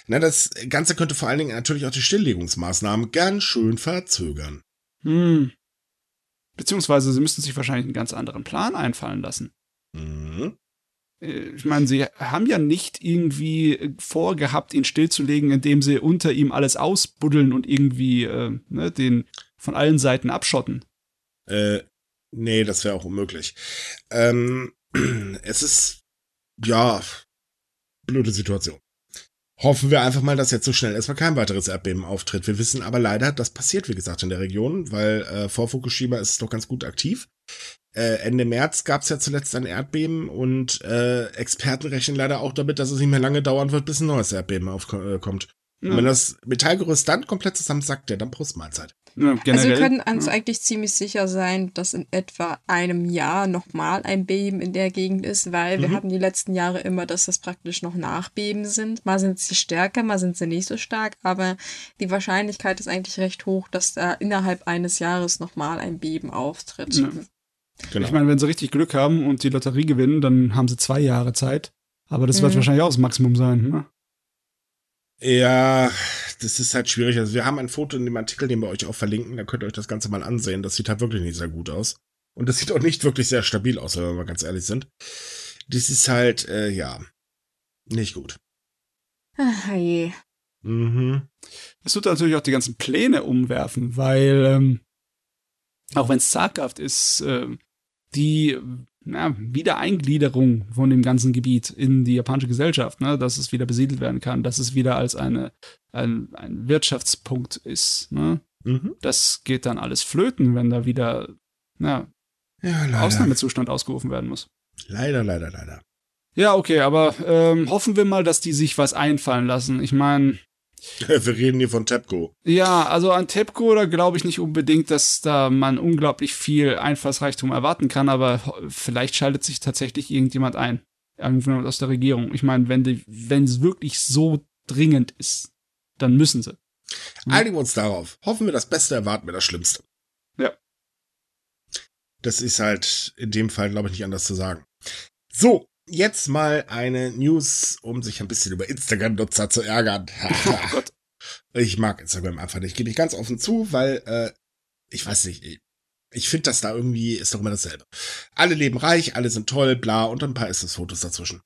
na, das Ganze könnte vor allen Dingen natürlich auch die Stilllegungsmaßnahmen ganz schön verzögern. Hm. Beziehungsweise sie müssten sich wahrscheinlich einen ganz anderen Plan einfallen lassen. Mhm. Äh, Ich meine, sie haben ja nicht irgendwie äh, vorgehabt, ihn stillzulegen, indem sie unter ihm alles ausbuddeln und irgendwie äh, ne, den von allen Seiten abschotten. Äh, nee, das wäre auch unmöglich. Ähm, es ist, ja, blöde Situation. Hoffen wir einfach mal, dass jetzt so schnell erstmal kein weiteres Erdbeben auftritt. Wir wissen aber leider, das passiert, wie gesagt, in der Region, weil äh, vor Fukushima ist es doch ganz gut aktiv. Äh, Ende März gab es ja zuletzt ein Erdbeben und äh, Experten rechnen leider auch damit, dass es nicht mehr lange dauern wird, bis ein neues Erdbeben aufkommt. Und wenn das Metallgerüst dann komplett zusammensackt, ja, dann Brustmahlzeit. Ja, also wir können uns ja. eigentlich ziemlich sicher sein, dass in etwa einem Jahr nochmal ein Beben in der Gegend ist, weil wir Mhm. hatten die letzten Jahre immer, dass das praktisch noch Nachbeben sind. Mal sind sie stärker, mal sind sie nicht so stark, aber die Wahrscheinlichkeit ist eigentlich recht hoch, dass da innerhalb eines Jahres nochmal ein Beben auftritt. Ja. Genau. Ich meine, wenn sie richtig Glück haben und die Lotterie gewinnen, dann haben sie zwei Jahre Zeit. Aber das wird Mhm. wahrscheinlich auch das Maximum sein. Ne? Ja, das ist halt schwierig. Also wir haben ein Foto in dem Artikel, den wir euch auch verlinken. Da könnt ihr euch das Ganze mal ansehen. Das sieht halt wirklich nicht sehr gut aus. Und das sieht auch nicht wirklich sehr stabil aus, wenn wir mal ganz ehrlich sind. Das ist halt, äh, ja, nicht gut. Ah, je. Mhm. Es tut natürlich auch die ganzen Pläne umwerfen, weil ähm, auch wenn es zaghaft ist, äh, die na, Wiedereingliederung von dem ganzen Gebiet in die japanische Gesellschaft, ne, dass es wieder besiedelt werden kann, dass es wieder als eine, ein, ein Wirtschaftspunkt ist. Ne? Mhm. Das geht dann alles flöten, wenn da wieder na, Ja. Ausnahmezustand ausgerufen werden muss. Leider, leider, leider. Ja, okay, aber ähm, hoffen wir mal, dass die sich was einfallen lassen. Ich meine, Wir reden hier von TEPCO. Ja, also an TEPCO, da glaube ich nicht unbedingt, dass da man unglaublich viel Einfallsreichtum erwarten kann, aber vielleicht schaltet sich tatsächlich irgendjemand ein. Irgendjemand aus der Regierung. Ich meine, wenn die, wenn es wirklich so dringend ist, dann müssen sie. Einigen wir uns darauf. Hoffen wir das Beste, erwarten wir das Schlimmste. Ja. Das ist halt in dem Fall, glaube ich, nicht anders zu sagen. So, jetzt mal eine News, um sich ein bisschen über Instagram-Nutzer zu ärgern. Oh Gott. ich mag Instagram einfach nicht. Gebe ich ganz offen zu, weil, äh, ich weiß nicht, ich, ich finde das da irgendwie, ist doch immer dasselbe. Alle leben reich, alle sind toll, bla, und ein paar Ist-es-Fotos dazwischen.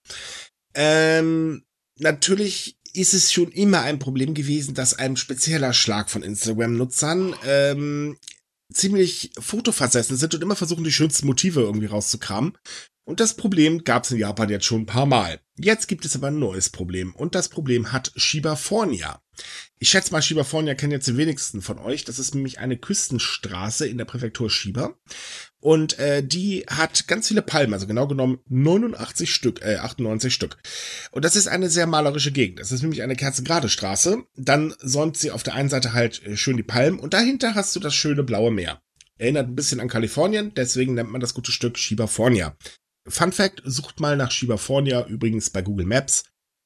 Ähm, natürlich ist es schon immer ein Problem gewesen, dass ein spezieller Schlag von Instagram-Nutzern ähm, ziemlich fotoversessen sind und immer versuchen, die schönsten Motive irgendwie rauszukramen. Und das Problem gab es in Japan jetzt schon ein paar Mal. Jetzt gibt es aber ein neues Problem. Und das Problem hat Shibafornia. Ich schätze mal, Shibafornia kennen jetzt die wenigsten von euch. Das ist nämlich eine Küstenstraße in der Präfektur Shiba. Und äh, die hat ganz viele Palmen, also genau genommen 89 Stück, äh, 98 Stück. Und das ist eine sehr malerische Gegend. Das ist nämlich eine kerzengerade Straße. Dann säumt sie auf der einen Seite halt äh, schön die Palmen und dahinter hast du das schöne blaue Meer. Erinnert ein bisschen an Kalifornien, deswegen nennt man das gute Stück Shibafornia. Fun Fact, sucht mal nach Shibafornia übrigens bei Google Maps.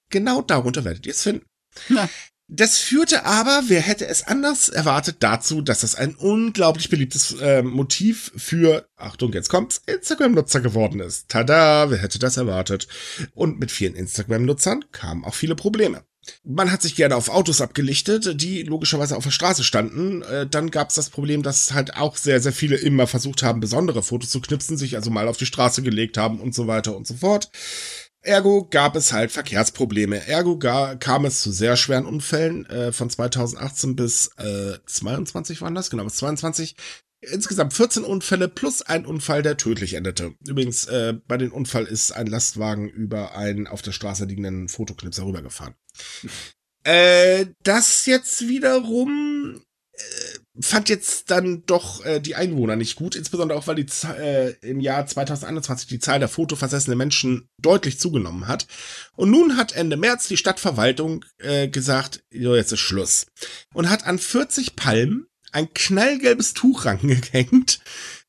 Genau darunter werdet ihr es finden. Na. Das führte aber, wer hätte es anders erwartet, dazu, dass das ein unglaublich beliebtes äh, Motiv für, Achtung, jetzt kommt's, Instagram-Nutzer geworden ist. Tada, wer hätte das erwartet? Und mit vielen Instagram-Nutzern kamen auch viele Probleme. Man hat sich gerne auf Autos abgelichtet, die logischerweise auf der Straße standen. Äh, dann gab es das Problem, dass halt auch sehr, sehr viele immer versucht haben, besondere Fotos zu knipsen, sich also mal auf die Straße gelegt haben und so weiter und so fort. Ergo gab es halt Verkehrsprobleme. Ergo kam es zu sehr schweren Unfällen. Äh, von 2018 bis äh, 22 waren das, genau, bis 22. Insgesamt 14 Unfälle plus ein Unfall, der tödlich endete. Übrigens, äh, bei dem Unfall ist ein Lastwagen über einen auf der Straße liegenden Fotoknipser rübergefahren. Äh, das jetzt wiederum äh, fand jetzt dann doch äh, die Einwohner nicht gut, insbesondere auch, weil die äh, im Jahr 2021 die Zahl der fotoversessenen Menschen deutlich zugenommen hat. Und nun hat Ende März die Stadtverwaltung äh, gesagt, jo, jetzt ist Schluss. Und hat an 40 Palmen ein knallgelbes Tuch rangehängt,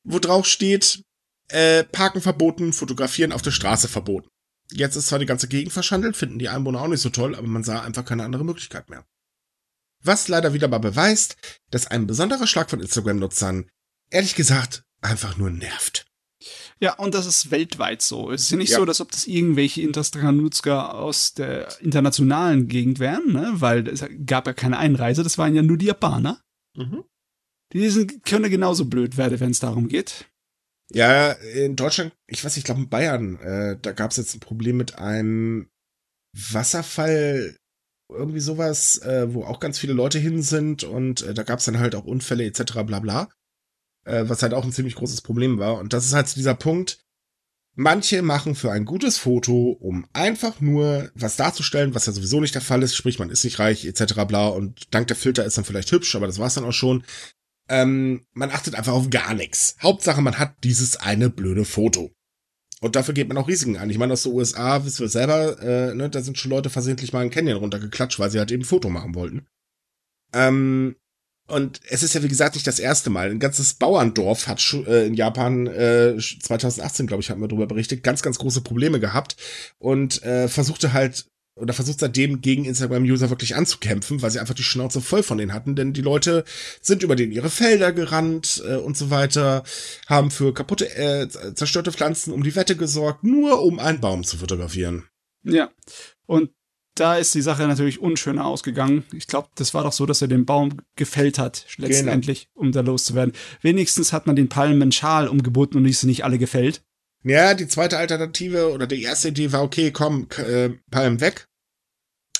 wo drauf steht, äh, Parken verboten, Fotografieren auf der Straße verboten. Jetzt ist zwar die ganze Gegend verschandelt, finden die Einwohner auch nicht so toll, aber man sah einfach keine andere Möglichkeit mehr. Was leider wieder mal beweist, dass ein besonderer Schlag von Instagram-Nutzern, ehrlich gesagt, einfach nur nervt. Ja, und das ist weltweit so. Es ist ja nicht ja. so, als ob das irgendwelche Instagram-Nutzer aus der internationalen Gegend wären, ne? weil es gab ja keine Einreise, das waren ja nur die Japaner. Mhm. Die sind, können genauso blöd werden, wenn es darum geht. Ja, in Deutschland, ich weiß, ich glaube in Bayern, äh, da gab es jetzt ein Problem mit einem Wasserfall irgendwie sowas, äh, wo auch ganz viele Leute hin sind und äh, da gab es dann halt auch Unfälle etc. bla bla. Äh, was halt auch ein ziemlich großes Problem war. Und das ist halt dieser Punkt. Manche machen für ein gutes Foto, um einfach nur was darzustellen, was ja sowieso nicht der Fall ist, sprich man ist nicht reich etc. bla und dank der Filter ist dann vielleicht hübsch, aber das war's dann auch schon. Ähm, man achtet einfach auf gar nichts. Hauptsache man hat dieses eine blöde Foto. Und dafür geht man auch Risiken an. Ich meine, aus den USA, wissen wir selber, äh, ne, da sind schon Leute versehentlich mal einen Canyon runtergeklatscht, weil sie halt eben ein Foto machen wollten. Ähm, und es ist ja, wie gesagt, nicht das erste Mal. Ein ganzes Bauerndorf hat äh, in Japan äh, 2018, glaube ich, haben wir darüber berichtet, ganz, ganz große Probleme gehabt und äh, versuchte halt oder versucht seitdem gegen Instagram-User wirklich anzukämpfen, weil sie einfach die Schnauze voll von denen hatten, denn die Leute sind über den ihre Felder gerannt äh, und so weiter, haben für kaputte, äh, zerstörte Pflanzen um die Wette gesorgt, nur um einen Baum zu fotografieren. Ja, und da ist die Sache natürlich unschöner ausgegangen. Ich glaube, das war doch so, dass er den Baum gefällt hat, letztendlich, genau. um da loszuwerden. Wenigstens hat man den Palmen Schal umgeboten und ist nicht alle gefällt. Ja, die zweite Alternative oder die erste Idee war, okay, komm, äh, Palm weg.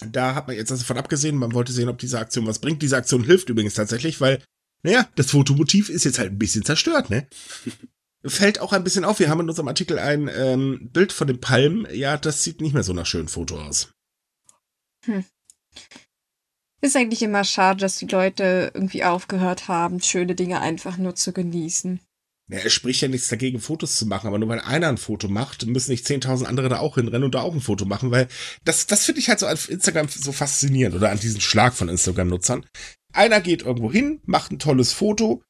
Da hat man jetzt davon abgesehen, man wollte sehen, ob diese Aktion was bringt. Diese Aktion hilft übrigens tatsächlich, weil, naja, das Fotomotiv ist jetzt halt ein bisschen zerstört, ne? Fällt auch ein bisschen auf. Wir haben in unserem Artikel ein ähm, Bild von den Palmen. Ja, das sieht nicht mehr so nach schönem Foto aus. Hm. Ist eigentlich immer schade, dass die Leute irgendwie aufgehört haben, schöne Dinge einfach nur zu genießen. Ja, es spricht ja nichts dagegen, Fotos zu machen, aber nur weil einer ein Foto macht, müssen nicht 10.000 andere da auch hinrennen und da auch ein Foto machen, weil das, das finde ich halt so an Instagram so faszinierend oder an diesen Schlag von Instagram-Nutzern. Einer geht irgendwo hin, macht ein tolles Foto,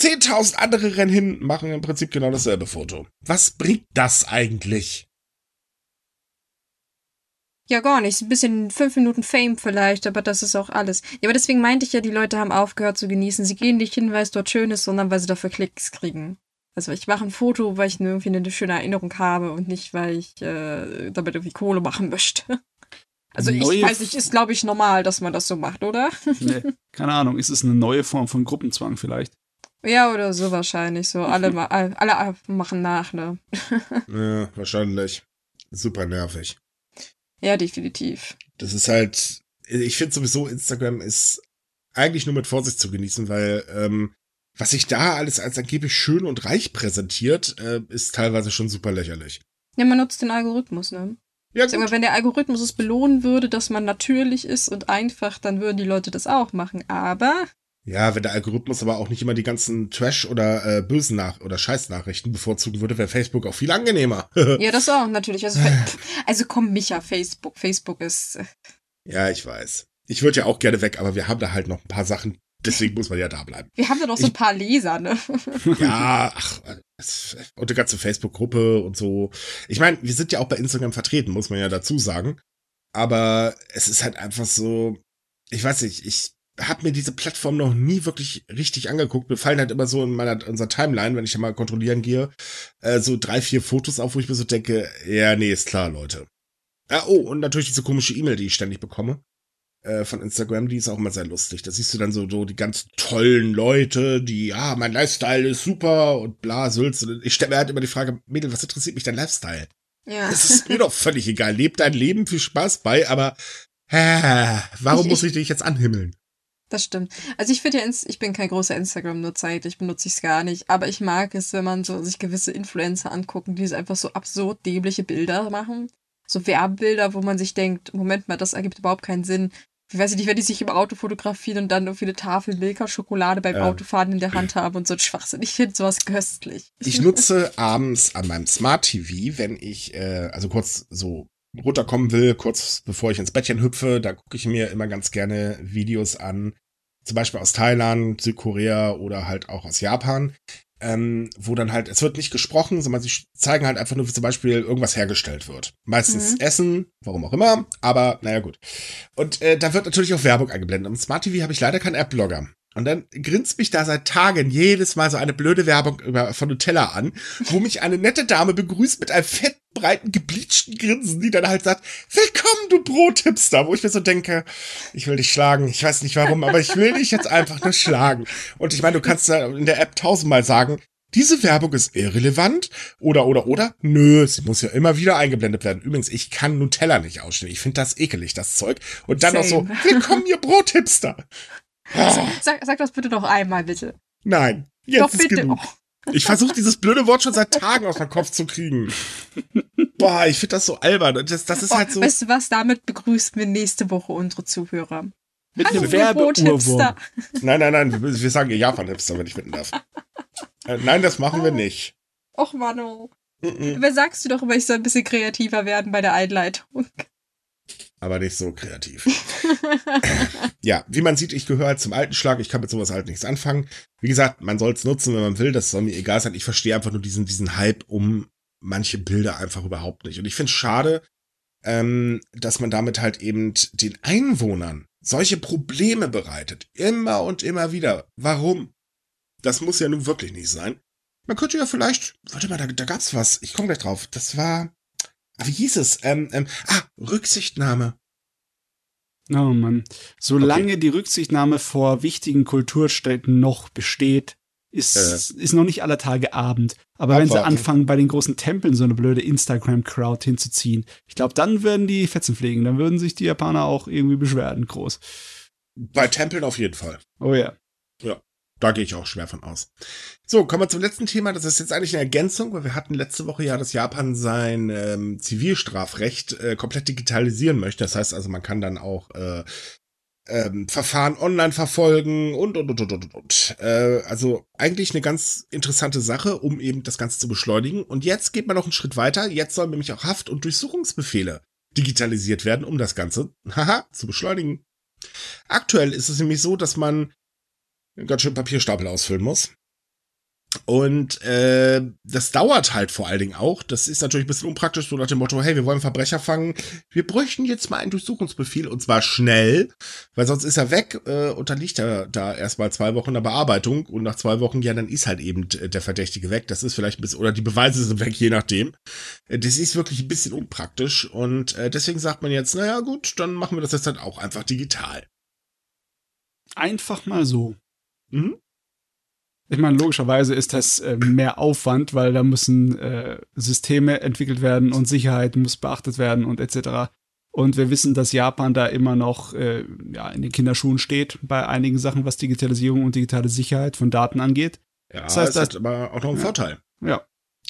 10.000 andere rennen hin, machen im Prinzip genau dasselbe Foto. Was bringt das eigentlich? Ja, gar nicht. Ein bisschen fünf Minuten Fame vielleicht, aber das ist auch alles. Ja, aber deswegen meinte ich ja, die Leute haben aufgehört zu genießen. Sie gehen nicht hin, weil es dort schön ist, sondern weil sie dafür Klicks kriegen. Also ich mache ein Foto, weil ich irgendwie eine schöne Erinnerung habe und nicht, weil ich äh, damit irgendwie Kohle machen möchte. Also neue ich weiß nicht, ist glaube ich normal, dass man das so macht, oder? Nee, keine Ahnung. Ist es eine neue Form von Gruppenzwang vielleicht? Ja, oder so wahrscheinlich. So alle, alle machen nach, ne? ja, wahrscheinlich. Super nervig. Ja, definitiv. Das ist halt, ich finde sowieso, Instagram ist eigentlich nur mit Vorsicht zu genießen, weil ähm, was sich da alles als angeblich schön und reich präsentiert, äh, ist teilweise schon super lächerlich. Ja, man nutzt den Algorithmus, ne? Ja, Sag mal, gut. wenn der Algorithmus es belohnen würde, dass man natürlich ist und einfach, dann würden die Leute das auch machen. Aber Ja, wenn der Algorithmus aber auch nicht immer die ganzen Trash- oder äh, bösen Nach- oder Scheißnachrichten bevorzugen würde, wäre Facebook auch viel angenehmer. ja, das auch natürlich. Also, also komm, Micha, Facebook. Facebook ist. äh, ja, ich weiß. Ich würde ja auch gerne weg, aber wir haben da halt noch ein paar Sachen. Deswegen muss man ja da bleiben. Wir haben da doch so ein paar Leser, ne? Ja, ach, und die ganze Facebook-Gruppe und so. Ich meine, wir sind ja auch bei Instagram vertreten, muss man ja dazu sagen. Aber es ist halt einfach so, ich weiß nicht, ich habe mir diese Plattform noch nie wirklich richtig angeguckt. Mir fallen halt immer so in meiner unserer Timeline, wenn ich ja mal kontrollieren gehe, äh, so drei, vier Fotos auf, wo ich mir so denke, ja, nee, ist klar, Leute. Ah, oh, und natürlich diese komische E-Mail, die ich ständig bekomme äh, von Instagram, die ist auch immer sehr lustig. Da siehst du dann so, so die ganz tollen Leute, die, ja, mein Lifestyle ist super und bla, Sülz. Ich stelle mir halt immer die Frage, Mädel, was interessiert mich dein Lifestyle? Ja. Das ist mir doch völlig egal. Leb dein Leben, viel Spaß bei, aber hä, warum Ich- muss ich dich jetzt anhimmeln? Das stimmt. Also ich finde ja, ich bin kein großer Instagram-Nutzer, ich benutze es gar nicht. Aber ich mag es, wenn man so sich gewisse Influencer angucken, die einfach so absurd dämliche Bilder machen. So Werbebilder, wo man sich denkt, Moment mal, das ergibt überhaupt keinen Sinn. Ich weiß nicht, wenn die sich im Auto fotografieren und dann irgendwie eine Tafel Milka-Schokolade beim Ähm. Autofahren in der Hand haben und so ein Schwachsinn. Ich finde sowas köstlich. Ich nutze abends an meinem Smart TV, wenn ich, äh, also kurz so runterkommen will, kurz bevor ich ins Bettchen hüpfe, da gucke ich mir immer ganz gerne Videos an, zum Beispiel aus Thailand, Südkorea oder halt auch aus Japan, ähm, wo dann halt, es wird nicht gesprochen, sondern sie zeigen halt einfach nur, wie zum Beispiel irgendwas hergestellt wird. Meistens Mhm. Essen, warum auch immer, aber naja gut. Und äh, da wird natürlich auch Werbung eingeblendet. Am Smart TV habe ich leider keinen App-Blogger. Und dann grinst mich da seit Tagen jedes Mal so eine blöde Werbung über, von Nutella an, wo mich eine nette Dame begrüßt mit einem fetten, breiten, gebleachten Grinsen, die dann halt sagt, willkommen, du Brothipster, wo ich mir so denke, ich will dich schlagen, ich weiß nicht warum, aber ich will dich jetzt einfach nur schlagen. Und ich meine, du kannst da in der App tausendmal sagen, diese Werbung ist irrelevant oder oder oder nö, sie muss ja immer wieder eingeblendet werden. Übrigens, ich kann Nutella nicht ausstehen. Ich finde das ekelig, das Zeug. Und dann noch so, Same. willkommen, ihr Brothipster. Sag, sag das bitte noch einmal, bitte. Nein, jetzt Doch, ist bitte. genug. Oh, Ich versuche dieses blöde Wort schon seit Tagen aus meinem Kopf zu kriegen. Boah, ich finde das so albern. Das, das ist oh, halt so. Weißt du was, damit begrüßen wir nächste Woche unsere Zuhörer. Mit Hallo, einem. Werbeurwurm. Nein, nein, nein, wir, sagen ihr Japan-Hipster, wenn ich bitten darf. Äh, nein, das machen wir nicht. Och, Mano. Mhm. Wer sagst du doch immer, ich soll ein bisschen kreativer werden bei der Einleitung? Aber nicht so kreativ. Ja, wie man sieht, ich gehöre halt zum alten Schlag. Ich kann mit sowas halt nichts anfangen. Wie gesagt, man soll es nutzen, wenn man will. Das soll mir egal sein. Ich verstehe einfach nur diesen, diesen Hype um manche Bilder einfach überhaupt nicht. Und ich finde es schade, ähm, dass man damit halt eben den Einwohnern solche Probleme bereitet. Immer und immer wieder. Warum? Das muss ja nun wirklich nicht sein. Man könnte ja vielleicht, warte mal, da, da gab's was. Ich komme gleich drauf. Das war, wie hieß es? Ähm, ähm, ah, Rücksichtnahme. Oh Mann. Solange die Rücksichtnahme vor wichtigen Kulturstätten noch besteht, ist, Äh. ist noch nicht aller Tage Abend. Aber wenn sie Abwarten. anfangen, bei den großen Tempeln so eine blöde Instagram-Crowd hinzuziehen, ich glaube, dann würden die Fetzen fliegen. Dann würden sich die Japaner auch irgendwie beschweren, groß. Bei Tempeln auf jeden Fall. Oh ja. Da gehe ich auch schwer von aus. So, kommen wir zum letzten Thema. Das ist jetzt eigentlich eine Ergänzung, weil wir hatten letzte Woche ja, dass Japan sein ähm, Zivilstrafrecht äh, komplett digitalisieren möchte. Das heißt also, man kann dann auch äh, ähm, Verfahren online verfolgen und, und, und, und, und, und. Äh, also eigentlich eine ganz interessante Sache, um eben das Ganze zu beschleunigen. Und jetzt geht man noch einen Schritt weiter. Jetzt sollen nämlich auch Haft- und Durchsuchungsbefehle digitalisiert werden, um das Ganze, haha, zu beschleunigen. Aktuell ist es nämlich so, dass man ganz schön Papierstapel ausfüllen muss. Und äh, das dauert halt vor allen Dingen auch. Das ist natürlich ein bisschen unpraktisch, so nach dem Motto, hey, wir wollen Verbrecher fangen. Wir bräuchten jetzt mal einen Durchsuchungsbefehl und zwar schnell, weil sonst ist er weg äh, und dann liegt er da erstmal zwei Wochen in der Bearbeitung und nach zwei Wochen, ja, dann ist halt eben äh, der Verdächtige weg. Das ist vielleicht ein bisschen, oder die Beweise sind weg, je nachdem. Äh, Das ist wirklich ein bisschen unpraktisch und äh, deswegen sagt man jetzt, naja gut, dann machen wir das jetzt halt auch einfach digital. Einfach mal so. Mhm. Ich meine, logischerweise ist das äh, mehr Aufwand, weil da müssen äh, Systeme entwickelt werden und Sicherheit muss beachtet werden und etc. Und wir wissen, dass Japan da immer noch äh, ja, in den Kinderschuhen steht bei einigen Sachen, was Digitalisierung und digitale Sicherheit von Daten angeht. Ja, Das heißt, das hat aber auch noch einen Ja. Vorteil. Ja.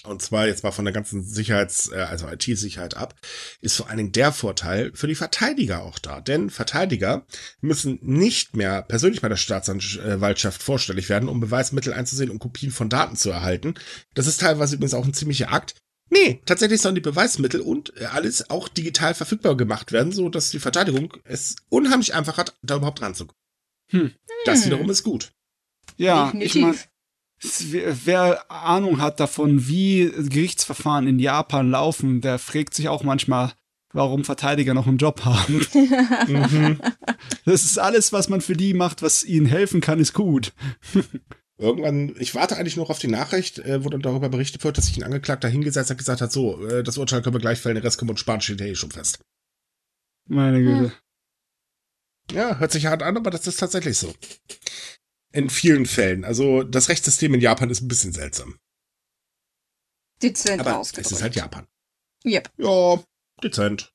Und zwar jetzt mal von der ganzen Sicherheits-, äh, also IT-Sicherheit ab, ist vor allen Dingen der Vorteil für die Verteidiger auch da. Denn Verteidiger müssen nicht mehr persönlich bei der Staatsanwaltschaft vorstellig werden, um Beweismittel einzusehen und Kopien von Daten zu erhalten. Das ist teilweise übrigens auch ein ziemlicher Akt. Nee, tatsächlich sollen die Beweismittel und äh, alles auch digital verfügbar gemacht werden, so dass die Verteidigung es unheimlich einfach hat, da überhaupt ranzukommen. Hm. Das wiederum ist gut. Ja, Definitiv. ich meine, wer Ahnung hat davon, wie Gerichtsverfahren in Japan laufen, der fragt sich auch manchmal, warum Verteidiger noch einen Job haben. mhm. Das ist alles, was man für die macht, was ihnen helfen kann, ist gut. Irgendwann, ich warte eigentlich noch auf die Nachricht, äh, wo dann darüber berichtet wird, dass sich ein Angeklagter hingesetzt hat und gesagt hat, so, äh, das Urteil können wir gleich fällen, der Rest kommt und sparen steht eh schon fest. Meine Güte. Ja, hört sich hart an, aber das ist tatsächlich so. In vielen Fällen. Also das Rechtssystem in Japan ist ein bisschen seltsam. Dezent Aber es ist halt Japan. Yep. Ja, dezent.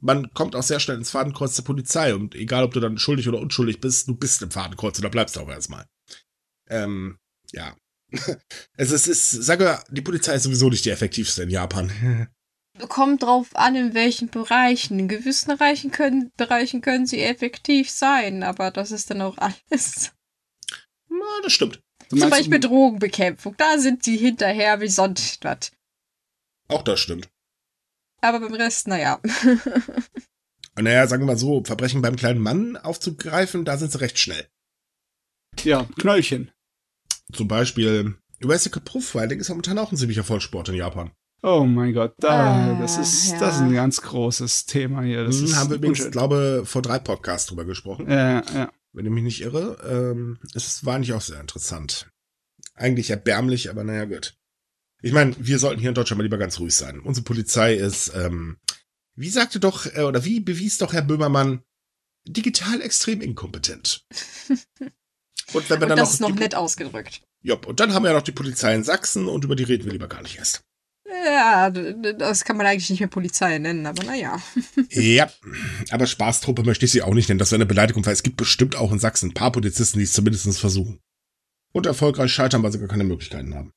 Man kommt auch sehr schnell ins Fadenkreuz der Polizei und egal, ob du dann schuldig oder unschuldig bist, du bist im Fadenkreuz und da bleibst du auch erstmal. Ähm, ja. es ist, es ist, sage, die Polizei ist sowieso nicht die effektivste in Japan. Kommt drauf an, in welchen Bereichen. In gewissen Bereichen können, Bereichen können sie effektiv sein, aber das ist dann auch alles. Na, das stimmt. Zum Beispiel Drogenbekämpfung. Da sind sie hinterher wie sonst was. Auch das stimmt. Aber beim Rest, naja. naja, sagen wir mal so, Verbrechen beim kleinen Mann aufzugreifen, da sind sie recht schnell. Ja, Knöllchen. Zum Beispiel, Recipe Profiling ist momentan auch ein ziemlicher Vollsport in Japan. Oh mein Gott, da, ah, das, ist, ja. das ist ein ganz großes Thema hier. Das mhm, haben wir übrigens, glaube vor drei Podcasts drüber gesprochen. Ja, ja wenn ich mich nicht irre. Ähm, es war eigentlich auch sehr interessant. Eigentlich erbärmlich, aber naja, gut. Ich meine, wir sollten hier in Deutschland mal lieber ganz ruhig sein. Unsere Polizei ist, ähm, wie sagte doch, äh, oder wie bewies doch Herr Böhmermann, digital extrem inkompetent. Und wenn wir und dann das noch. Das ist noch nett ausgedrückt. Ja, und dann haben wir ja noch die Polizei in Sachsen und über die reden wir lieber gar nicht erst. Ja, das kann man eigentlich nicht mehr Polizei nennen, aber naja. ja, aber Spaßtruppe möchte ich sie auch nicht nennen. Das wäre eine Beleidigung, weil es gibt bestimmt auch in Sachsen ein paar Polizisten, die es zumindest versuchen. Und erfolgreich scheitern, weil sie gar keine Möglichkeiten haben.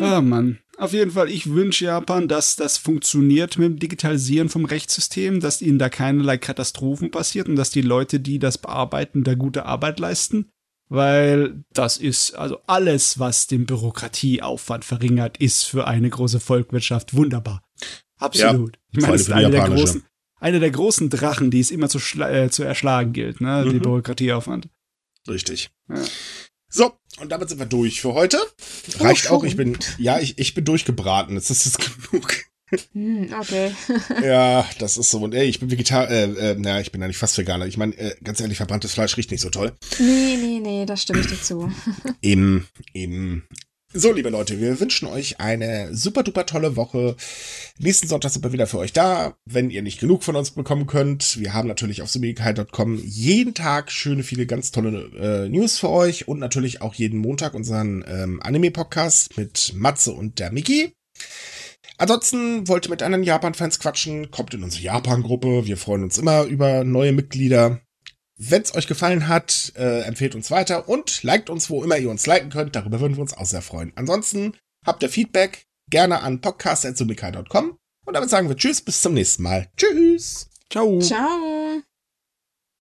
Ah, Mann. Auf jeden Fall, ich wünsche Japan, dass das funktioniert mit dem Digitalisieren vom Rechtssystem, dass ihnen da keinerlei Katastrophen passiert und dass die Leute, die das bearbeiten, da gute Arbeit leisten weil das ist also alles, was den Bürokratieaufwand verringert, ist für eine große Volkswirtschaft wunderbar. Absolut. Ja, ich meine, das ist eine der, großen, eine der großen Drachen, die es immer zu, äh, zu erschlagen gilt, ne? Mhm. Die Bürokratieaufwand. Richtig. Ja. So, und damit sind wir durch für heute. Reicht oh, auch, ich bin, ja, ich, ich bin durchgebraten. Jetzt ist es genug. Hm, okay. ja, das ist so. Und ey, ich bin Vegetar, äh, äh, naja, ich bin eigentlich fast Veganer. Ich meine, äh, ganz ehrlich, verbranntes Fleisch riecht nicht so toll. Nee, nee, nee, das stimme ich dir zu. eben, eben. So, liebe Leute, wir wünschen euch eine super duper tolle Woche. Nächsten Sonntag sind wir wieder für euch da, wenn ihr nicht genug von uns bekommen könnt. Wir haben natürlich auf sumikai.com jeden Tag schöne, viele ganz tolle äh, News für euch und natürlich auch jeden Montag unseren ähm, Anime-Podcast mit Matze und der Miki. Ansonsten wollt ihr mit anderen Japan-Fans quatschen, kommt in unsere Japan-Gruppe. Wir freuen uns immer über neue Mitglieder. Wenn es euch gefallen hat, äh, empfehlt uns weiter und liked uns, wo immer ihr uns liken könnt. Darüber würden wir uns auch sehr freuen. Ansonsten habt ihr Feedback gerne an podcast.sumika.com. Und damit sagen wir Tschüss, bis zum nächsten Mal. Tschüss. Ciao. Ciao.